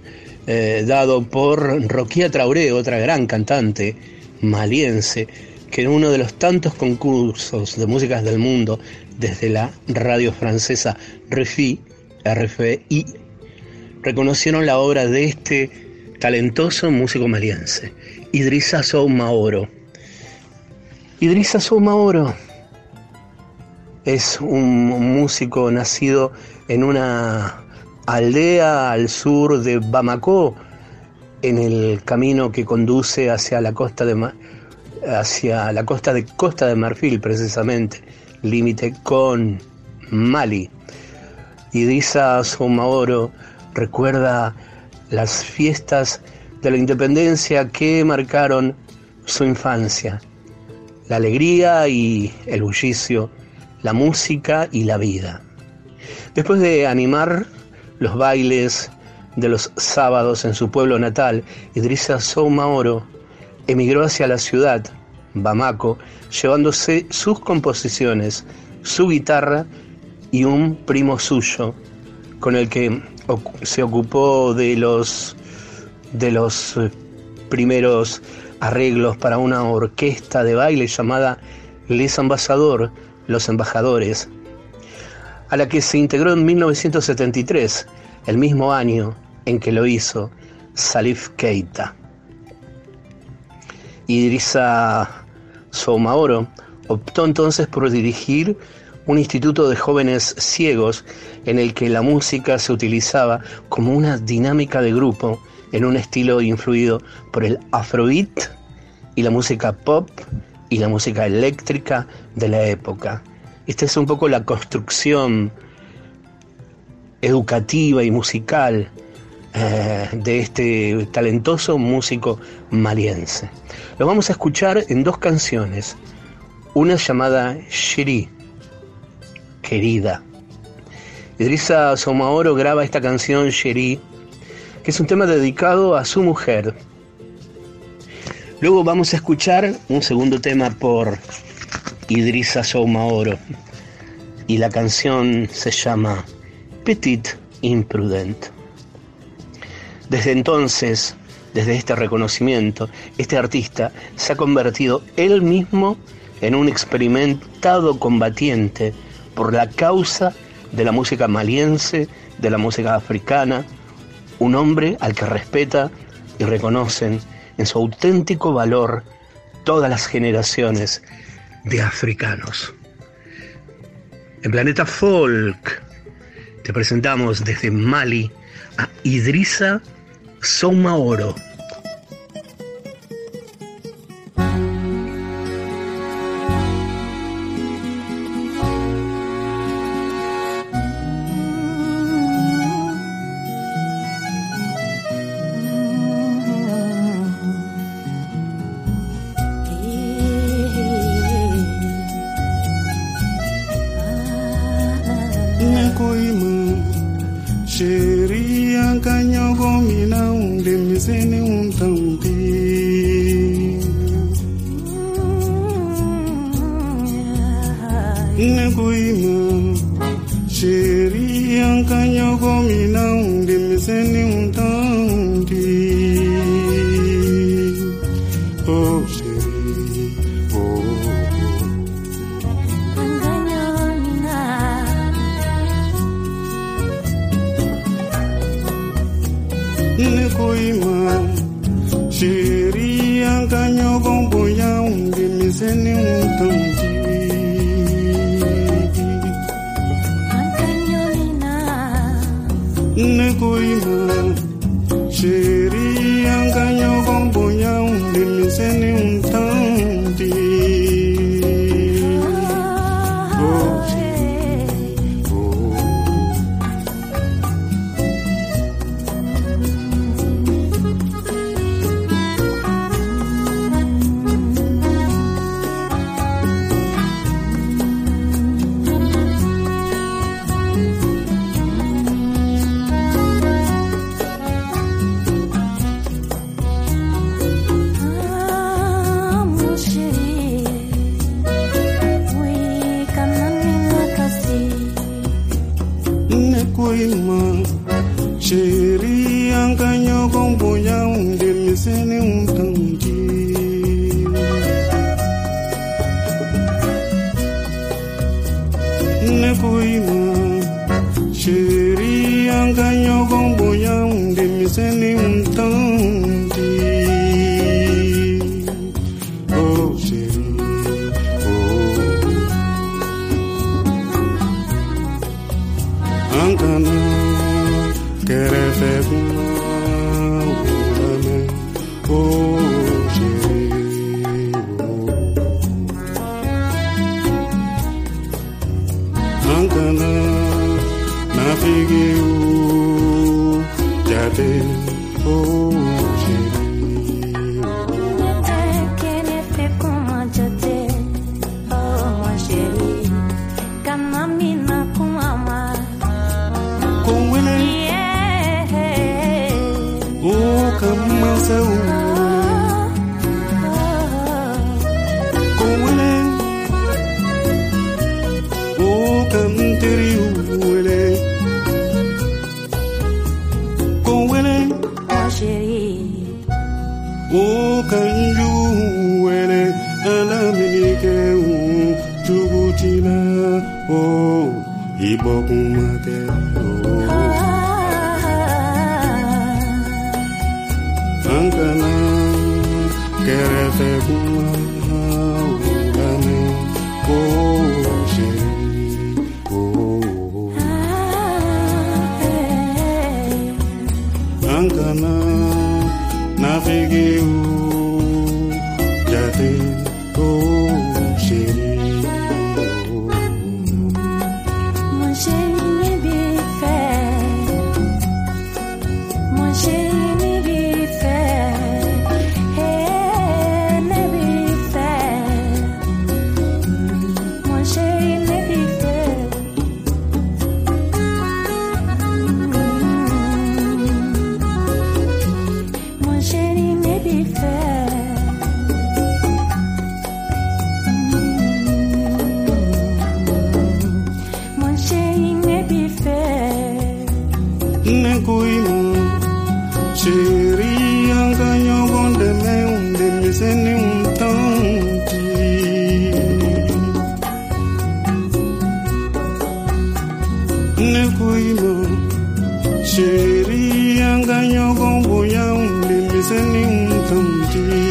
S12: eh, dado por Roquía Traoré, otra gran cantante maliense, que en uno de los tantos concursos de músicas del mundo desde la radio francesa RFI, reconocieron la obra de este talentoso músico maliense, Idrissa Sow Maoro. Idrissa Sow Maoro es un músico nacido en una aldea al sur de Bamako, en el camino que conduce hacia la costa de hacia la costa de Costa de Marfil precisamente, límite con Mali. Idrissa Somaoro recuerda las fiestas de la independencia que marcaron su infancia, la alegría y el bullicio la música y la vida. Después de animar los bailes de los sábados en su pueblo natal, Idrissa Soumaoro emigró hacia la ciudad, Bamako, llevándose sus composiciones, su guitarra y un primo suyo, con el que se ocupó de los, de los eh, primeros arreglos para una orquesta de baile llamada Les Ambassadeurs los Embajadores, a la que se integró en 1973, el mismo año en que lo hizo Salif Keita. Idrissa Soumaoro optó entonces por dirigir un instituto de jóvenes ciegos en el que la música se utilizaba como una dinámica de grupo en un estilo influido por el afrobeat y la música pop y la música eléctrica de la época. Esta es un poco la construcción educativa y musical
S13: eh, de este talentoso músico maliense. Lo vamos a escuchar en dos canciones. Una llamada Shiri, querida. Idrissa Somaoro graba esta canción Shiri, que es un tema dedicado a su mujer. Luego vamos a escuchar un segundo tema por Idrissa Somaoro y la canción se llama Petit Imprudent. Desde entonces, desde este reconocimiento, este artista se ha convertido él mismo en un experimentado combatiente por la causa de la música maliense, de la música africana, un hombre al que respeta y reconocen en su auténtico valor todas las generaciones de africanos. En Planeta Folk te presentamos desde Mali a Idrissa Soumaoro. senin tunggu Negoina, cheia. 둥지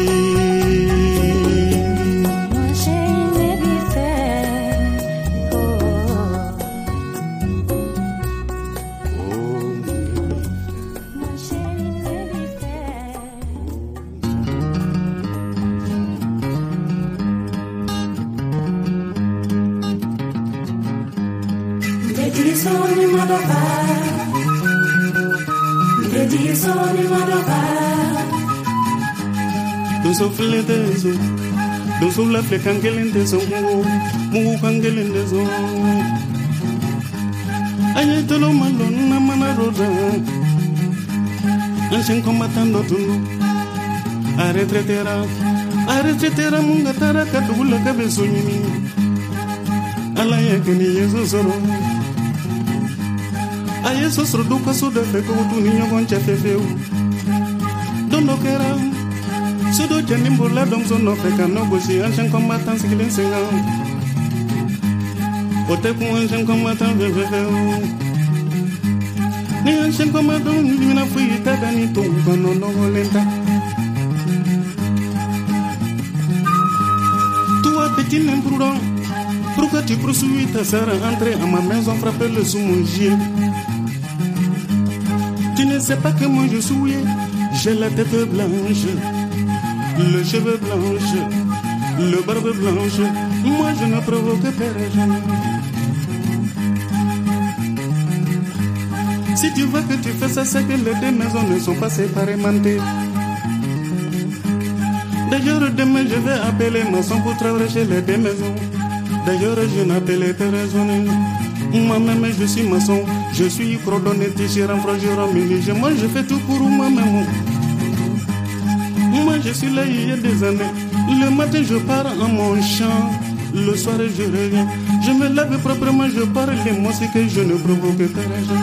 S13: Mungu kangelendezo Mungu Mungu kangelendezo Aye tolo malon na mana Anshin combatando tundu A retretera A retretera munga tara kadula kabezo nyimi Ala zoro Aye sosro duka suda teko utuni nyogon chafefeu kera. Sudo jani mbula dom so no feka no gosi Anshin combattant sigilen singa Ote ku anshin combattant veve feu Ni anshin combattant Mina fui tada ni no no Toi petit imprudent Pourquoi tu poursuis ta sœur entrer à ma maison frapper le sous mon Tu ne sais pas que moi je suis J'ai la tête blanche Le cheveu blanche Le barbe blanche Moi je ne provoque personne Si tu vois que tu fais ça, c'est que les deux maisons ne sont pas séparément D'ailleurs, demain, je vais appeler maçon pour travailler chez les deux maisons. D'ailleurs, je n'appelle personne. Moi-même, je suis maçon. Je suis cordonné, t-shirt, en je Moi, je fais tout pour moi-même. Je suis là il y a des années. Le matin, je pars en mon champ. Le soir, je reviens. Je me lave proprement, je parle les mots, c'est que je ne provoque personne.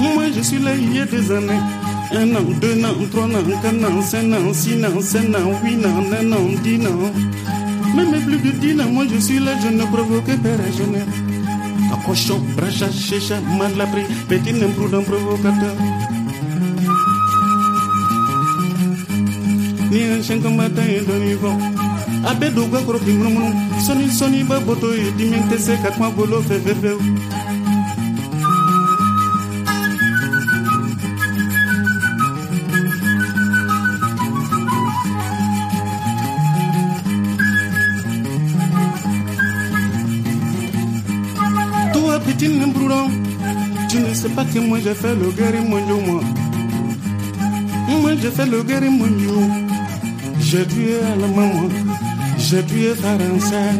S13: Moi je suis là il y a des années. Un an, deux ans, trois ans, quatre ans, cinq ans, six ans, sept ans, huit ans, neuf ans, dix ans. Même plus de dix ans, moi je suis là, je ne provoque personne. À cochon, bracha, chécha, mal appris, petit imprudent provocateur. Ni de niveau. Abe kropi mrumrum, soni soni e. Toi, petit imprudent, tu ne sais pas que moi j'ai fait le guerre mondial, moi. Moi j'ai fait le guerre mondial. J'ai tué Allemand, j'ai tué Français,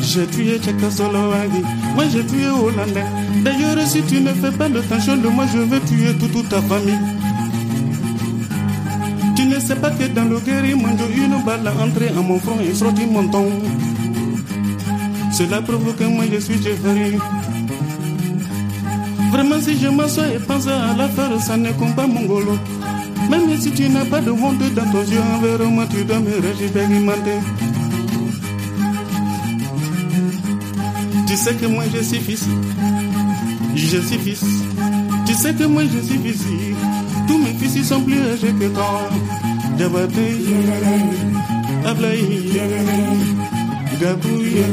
S13: j'ai tué Tchécoslovaque, moi j'ai tué Hollandais. D'ailleurs, si tu ne fais pas de tension de moi, je vais tuer toute, ta famille. Tu ne sais pas que dans le guerre mondial, une balle a entré à mon front et sorti mon ton. Cela provoque que moi je suis Jeffrey. Vraiment, si je m'assois et pense à l'affaire, ça ne compte pas mon golo. Même si tu n'as pas de honte dans ton yeux envers moi, tu dois me régimenter. Tu sais que moi je suis fils. Je suis fils. Tu sais que moi je suis fils. Tous mes fils ils sont plus âgés que toi. Jabate, Ablaï, Gabouille,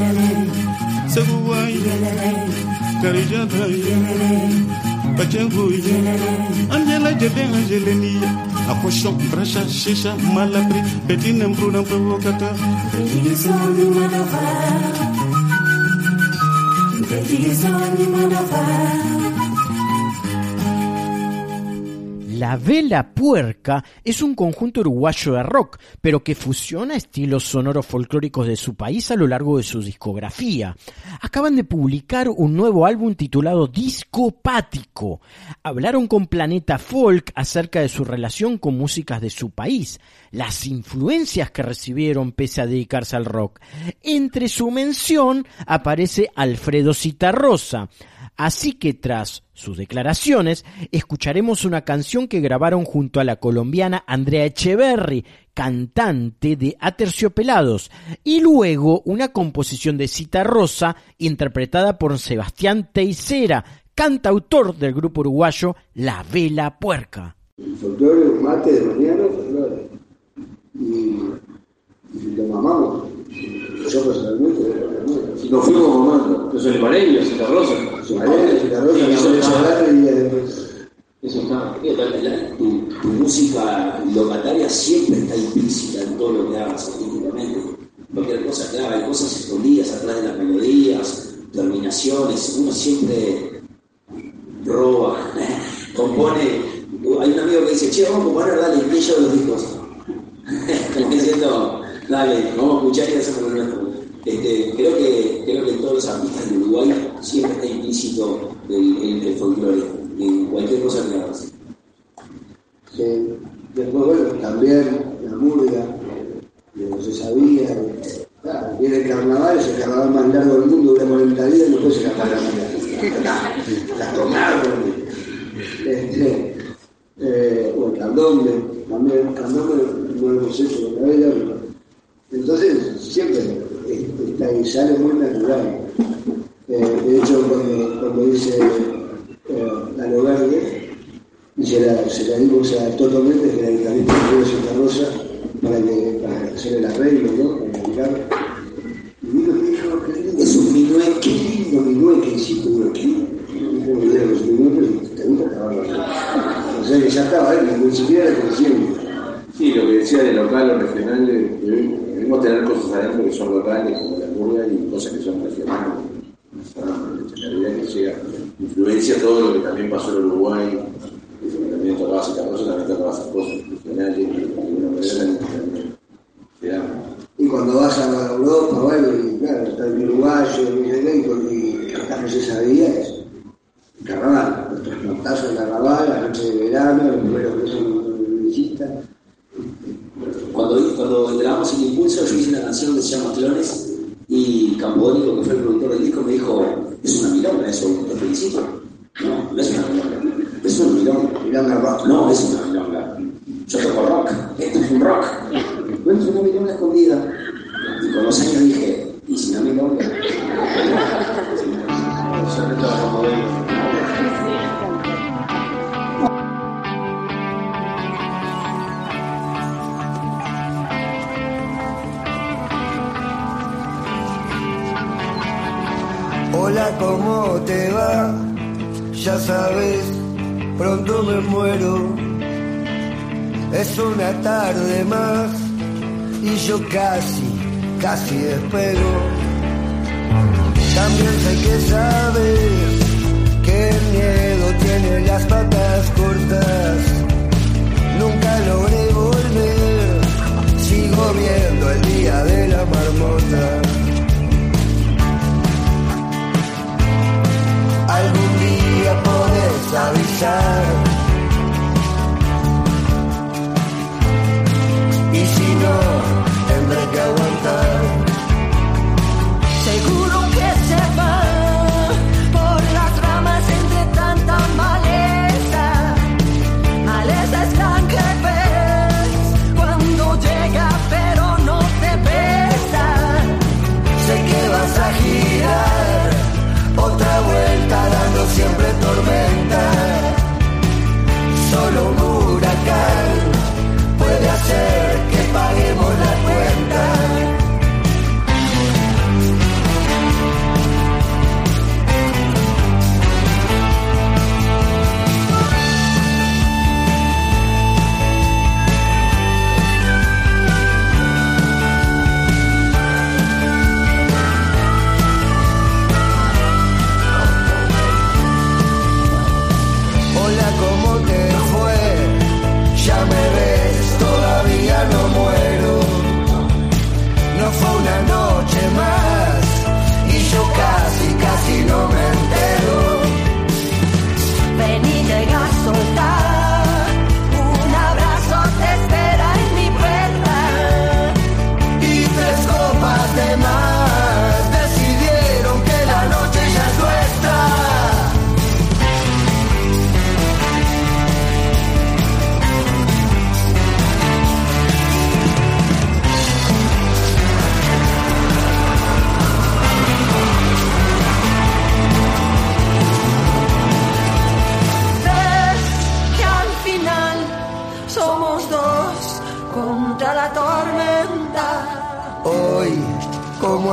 S13: Sebouaï, Karijata, bajangoye anjela jede anjeleniya akoshon brasha shisha
S9: malapri. Betine mbruna provokata Thank you.
S2: La La Vela Puerca es un conjunto uruguayo de rock, pero que fusiona estilos sonoros folclóricos de su país a lo largo de su discografía. Acaban de publicar un nuevo álbum titulado Discopático. Hablaron con Planeta Folk acerca de su relación con músicas de su país, las influencias que recibieron pese a dedicarse al rock. Entre su mención aparece Alfredo Citarrosa. Así que tras sus declaraciones, escucharemos una canción que grabaron junto a la colombiana Andrea Echeverry, cantante de Aterciopelados, y luego una composición de Cita Rosa interpretada por Sebastián Teisera, cantautor del grupo uruguayo La Vela Puerca.
S14: Lo mamamos. Yo personalmente,
S15: Nos fuimos mamando. Los olivareños, Santa Rosa.
S14: Olivareños, Santa Rosa,
S15: Y eso está-
S16: la- la- tu, tu música locataria siempre está implícita en todo lo que hagas artísticamente. Cualquier cosa que hagas, hay cosas escondidas atrás de las melodías, terminaciones. Uno siempre roba, compone. Hay un amigo que dice, che, vamos a componer, dale, incluyo de los discos. Como diciendo, dale, vamos a escuchar y hacemos lo nuestro. Este, creo, que, creo que en todos los artistas de Uruguay siempre está implícito el, el, el folclore, en cualquier cosa que hagas.
S14: Sí. Después, bueno, también la murga, que no se sabía. Claro, viene el carnaval, es el carnaval más largo del mundo, dura 40 días y después se la para la La tomaron. Este, eh, o el candombe, también el candombe no lo hemos hecho con la pero- entonces siempre está ahí, sale muy natural. Eh, de hecho, cuando, cuando dice eh, a lo verde, y se la, se la dimos a Toto Méndez, que el guitarrista de Santa Rosa, para, que, para hacer el arreglo, ¿no? Para dedicar. Y vino y dijo, qué lindo.
S16: Es un minué.
S14: Qué lindo minué que hiciste, uno. Qué lindo. Dijo, mira, los minués, pero te gusta acabarlo. O sea que ya estaba, ¿eh? ni siquiera era consciente.
S15: Sí, lo que decía de local o regional, eh, eh, debemos tener cosas adentro que son locales, como la murga, y cosas que son regionales. Realidad que llega, influencia todo lo que también pasó en Uruguay, que también tocaba Santa Rosa, también tocaba esas cosas regionales, y de alguna manera también se.
S14: Y cuando vas a Europa, bueno, y claro, está el uruguayo, y, y, y cantamos esa día, es carnaval, nuestros plantazos de carnaval, la noche de verano, los primeros besos de visita.
S16: Cuando, grabamos el impulso, yo hice una canción que se llama Clones y Campodónico, que fue el productor del disco, me dijo, es una milonga eso, te felicito. No, no es una milonga, es una milonga.
S14: Milonga rock.
S16: No, es una milonga. Yo toco rock, esto es un rock. Bueno, es una milonga escondida. Y con los años dije, ¿y si una milonga?
S17: Hola, ¿cómo te va? Ya sabes, pronto me muero. Es una tarde más y yo casi, casi despego. También sé que sabes que el miedo tiene las patas cortas. Nunca logré volver, sigo viendo el día de la marmota. Podés avisar. Y si no, tendré que aguantar.
S6: Seguro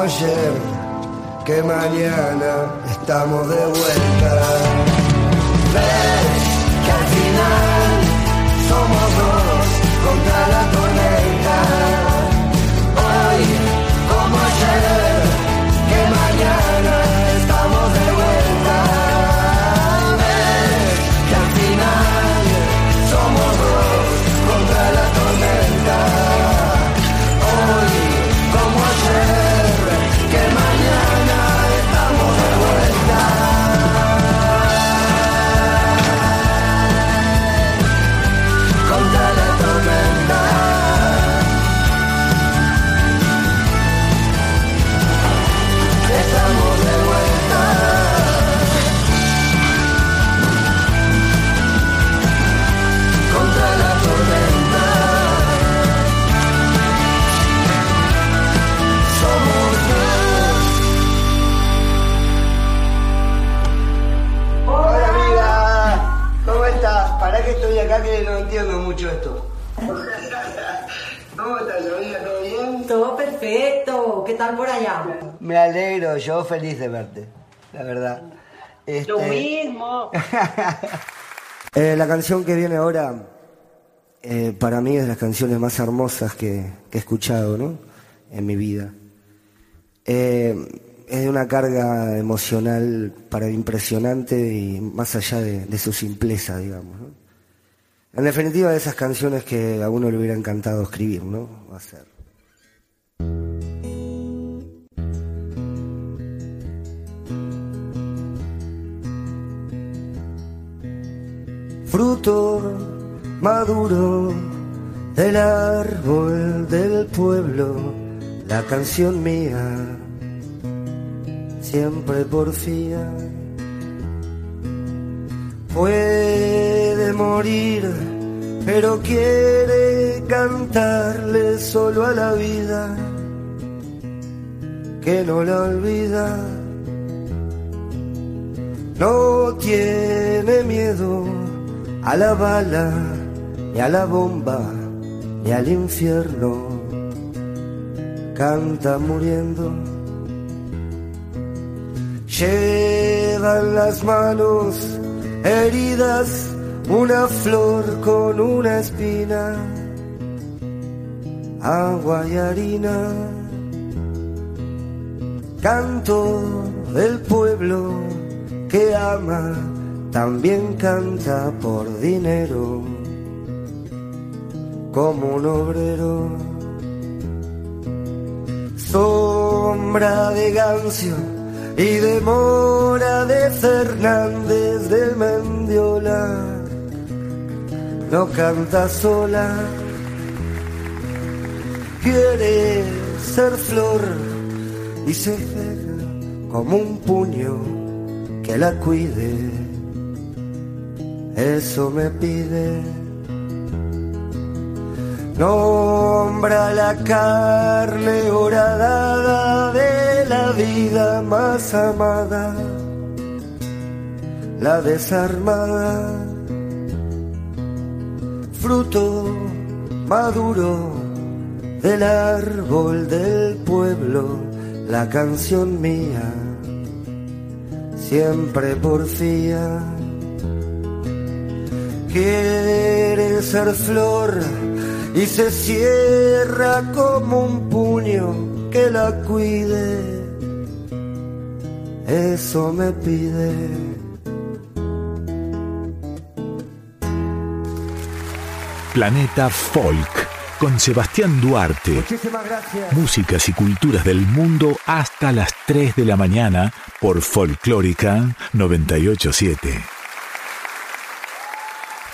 S17: ayer, que mañana estamos de vuelta. Esto. ¿Cómo estás? ¿Todo bien?
S18: Todo perfecto. ¿Qué tal por allá?
S17: Me alegro, yo feliz de verte, la verdad. Este,
S18: Lo mismo.
S17: eh, la canción que viene ahora, eh, para mí es de las canciones más hermosas que, que he escuchado, ¿no? En mi vida. Eh, es de una carga emocional para impresionante y más allá de, de su simpleza, digamos, ¿no? En definitiva, de esas canciones que a uno le hubiera encantado escribir, ¿no? Hacer. fruto maduro del árbol del pueblo, la canción mía siempre porfía. Puede morir, pero quiere cantarle solo a la vida, que no la olvida. No tiene miedo a la bala, ni a la bomba, ni al infierno. Canta muriendo. Lleva en las manos heridas una flor con una espina, agua y harina. Canto del pueblo que ama también canta por dinero, como un obrero. Sombra de Gancio y de Mora de Fernández del Mendiola, no canta sola, quiere ser flor y se pega como un puño que la cuide. Eso me pide. Nombra la carne horadada de la vida más amada, la desarmada, fruto maduro del árbol del pueblo, la canción mía, siempre porfía quiere ser flor y se cierra como un puño que la cuide. Eso me pide.
S8: Planeta Folk con Sebastián Duarte.
S17: Muchísimas gracias.
S8: Músicas y culturas del mundo hasta las 3 de la mañana por Folclórica 987.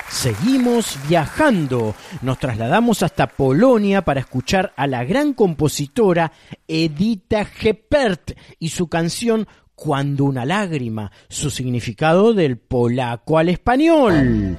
S2: Seguimos viajando. Nos trasladamos hasta Polonia para escuchar a la gran compositora Edita Geppert y su canción Cuando una lágrima, su significado del polaco al español.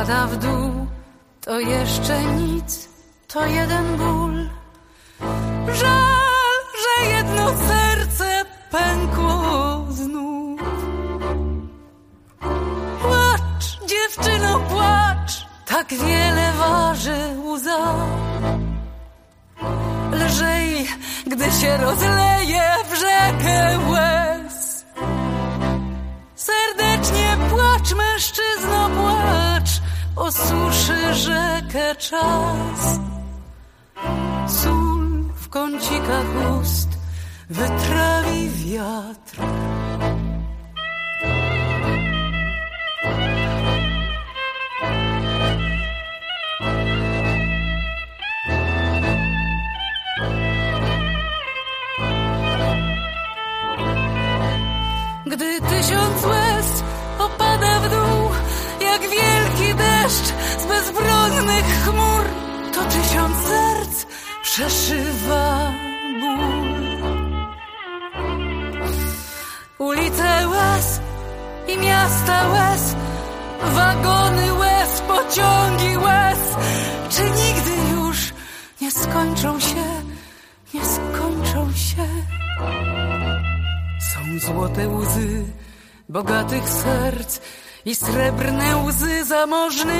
S6: Opada w dół, to jeszcze nic, to jeden ból.
S2: možný.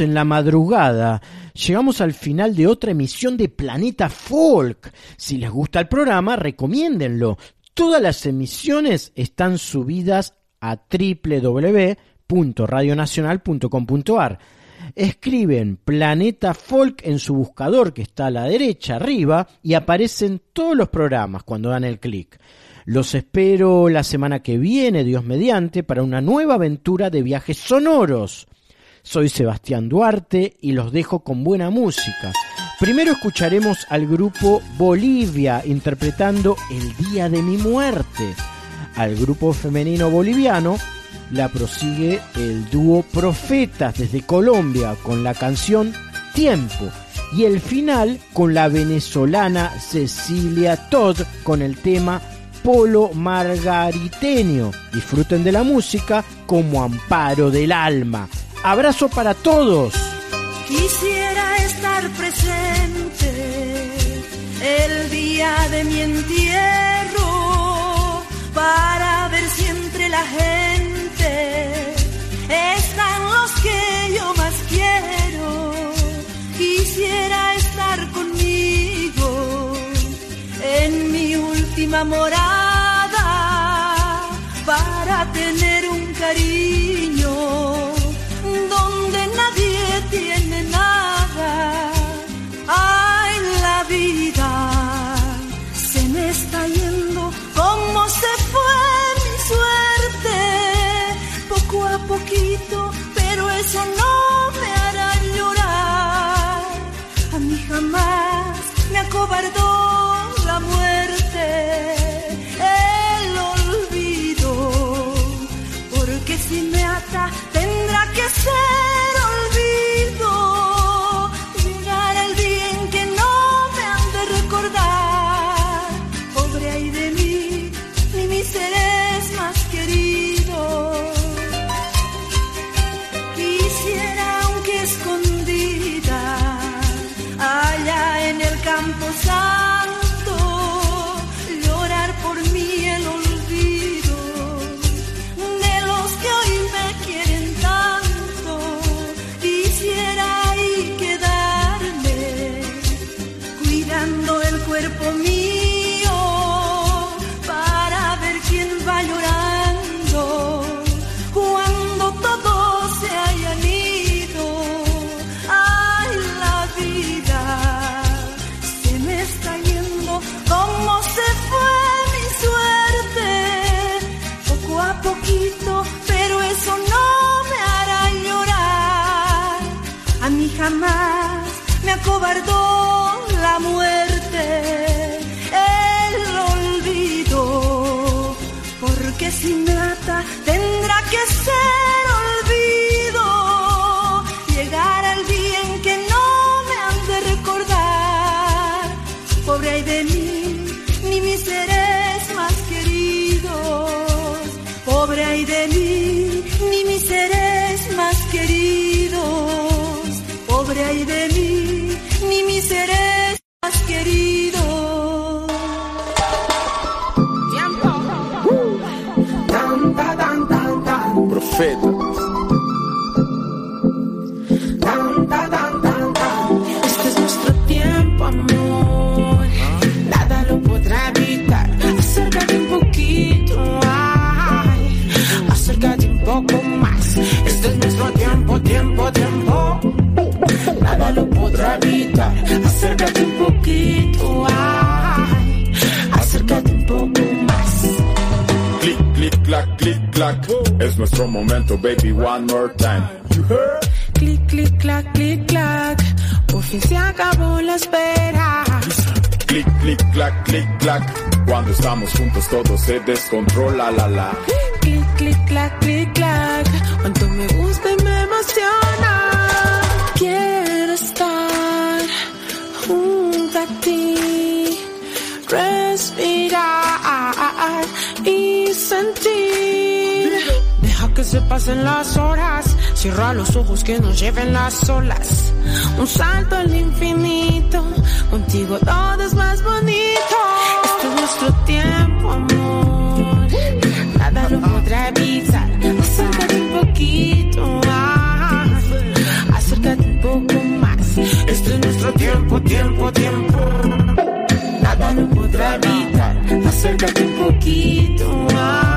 S2: En la madrugada llegamos al final de otra emisión de Planeta Folk. Si les gusta el programa, recomiéndenlo. Todas las emisiones están subidas a www.radionacional.com.ar. Escriben Planeta Folk en su buscador que está a la derecha arriba y aparecen todos los programas cuando dan el clic. Los espero la semana que viene, Dios mediante, para una nueva aventura de viajes sonoros. Soy Sebastián Duarte y los dejo con buena música. Primero escucharemos al grupo Bolivia interpretando El Día de mi Muerte. Al grupo femenino boliviano la prosigue el dúo Profetas desde Colombia con la canción Tiempo. Y el final con la venezolana Cecilia Todd con el tema Polo Margariteño. Disfruten de la música como amparo del alma. Abrazo para todos.
S9: Quisiera estar presente el día de mi entierro para ver si entre la gente están los que yo más quiero. Quisiera estar conmigo en mi última morada
S6: Es nuestro
S19: momento, baby, one more time. You heard?
S6: Clic, clic, clac, clic, clac. Por fin se acabó la espera.
S19: Clic, clic, clac, clic, clac. Cuando estamos juntos todo se descontrola, la la.
S6: Clic, clic, clac, clic, clac. Cuánto me gusta me pasen las horas. Cierra los ojos que nos lleven las olas. Un salto al infinito. Contigo todo es más bonito. Este es nuestro tiempo, amor. Nada lo podrá evitar. Acércate un poquito más. Acércate un poco más. Este es nuestro tiempo, tiempo, tiempo. Nada lo podrá evitar. Acércate un poquito más.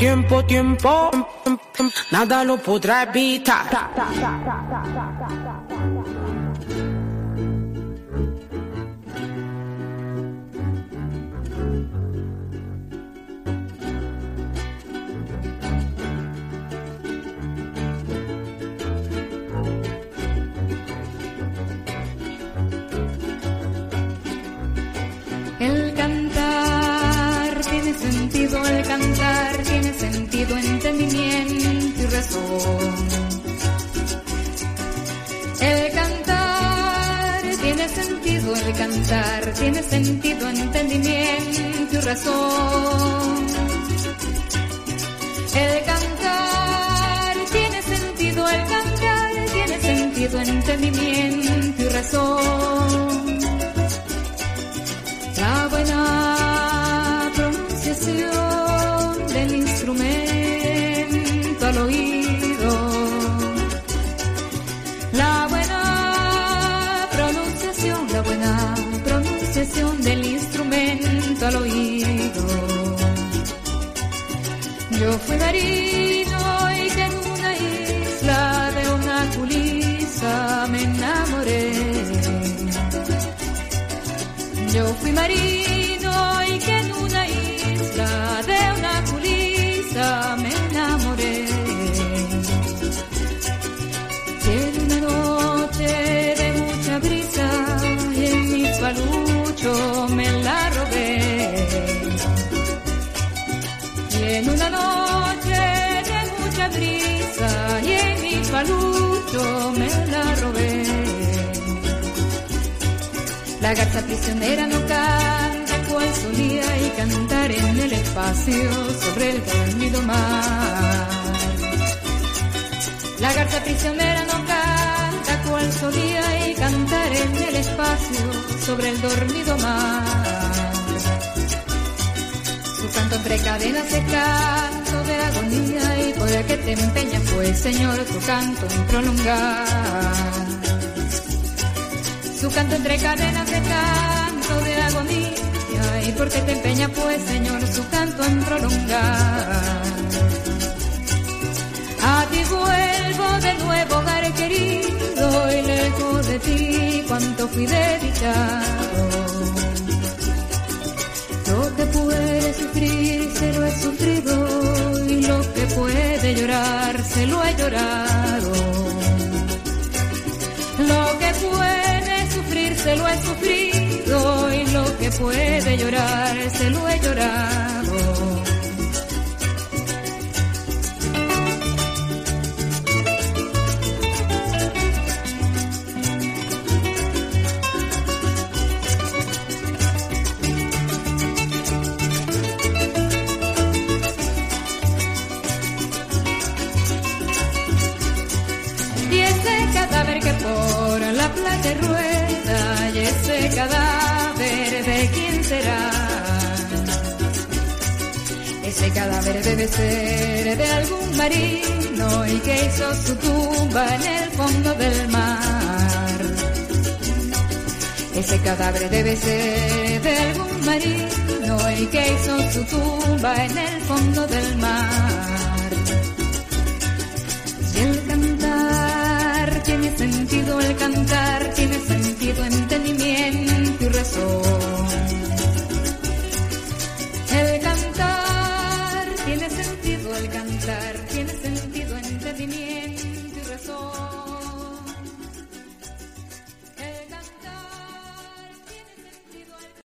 S6: Tiempo, tiempo, nada lo podrá evitar.
S20: El cantar tiene sentido, el cantar cantar tiene sentido, entendimiento y razón. El cantar tiene sentido, el cantar tiene sentido, entendimiento y razón. La buena pronunciación fui marino y que en una isla de una culisa me enamoré. Y en una noche de mucha brisa y en mi palucho me la robé. Y en una noche de mucha brisa y en mi palucho me la robé. La garza prisionera no canta cual solía y cantar en el espacio sobre el dormido mar. La garza prisionera no canta cual solía y cantar en el espacio sobre el dormido mar. Su canto entre cadenas es canto de agonía y por el que te empeñas pues Señor tu canto en prolongar. Su canto entre cadenas porque te empeña pues Señor su canto en prolongar. A ti vuelvo de nuevo hogar querido y lejos de ti cuanto fui desdichado. Lo que puede sufrir se lo he sufrido y lo que puede llorar se lo he llorado. Lo que puede sufrir se lo he sufrido puede llorar se lo he llorado. Y ese cadáver que por la playa rueda, y ese cadáver de quién será. Ese cadáver debe ser de algún marino y que hizo su tumba en el fondo del mar. Ese cadáver debe ser de algún marino y que hizo su tumba en el fondo del mar. Y el cantar tiene sentido, el cantar tiene sentido, entendimiento y razón.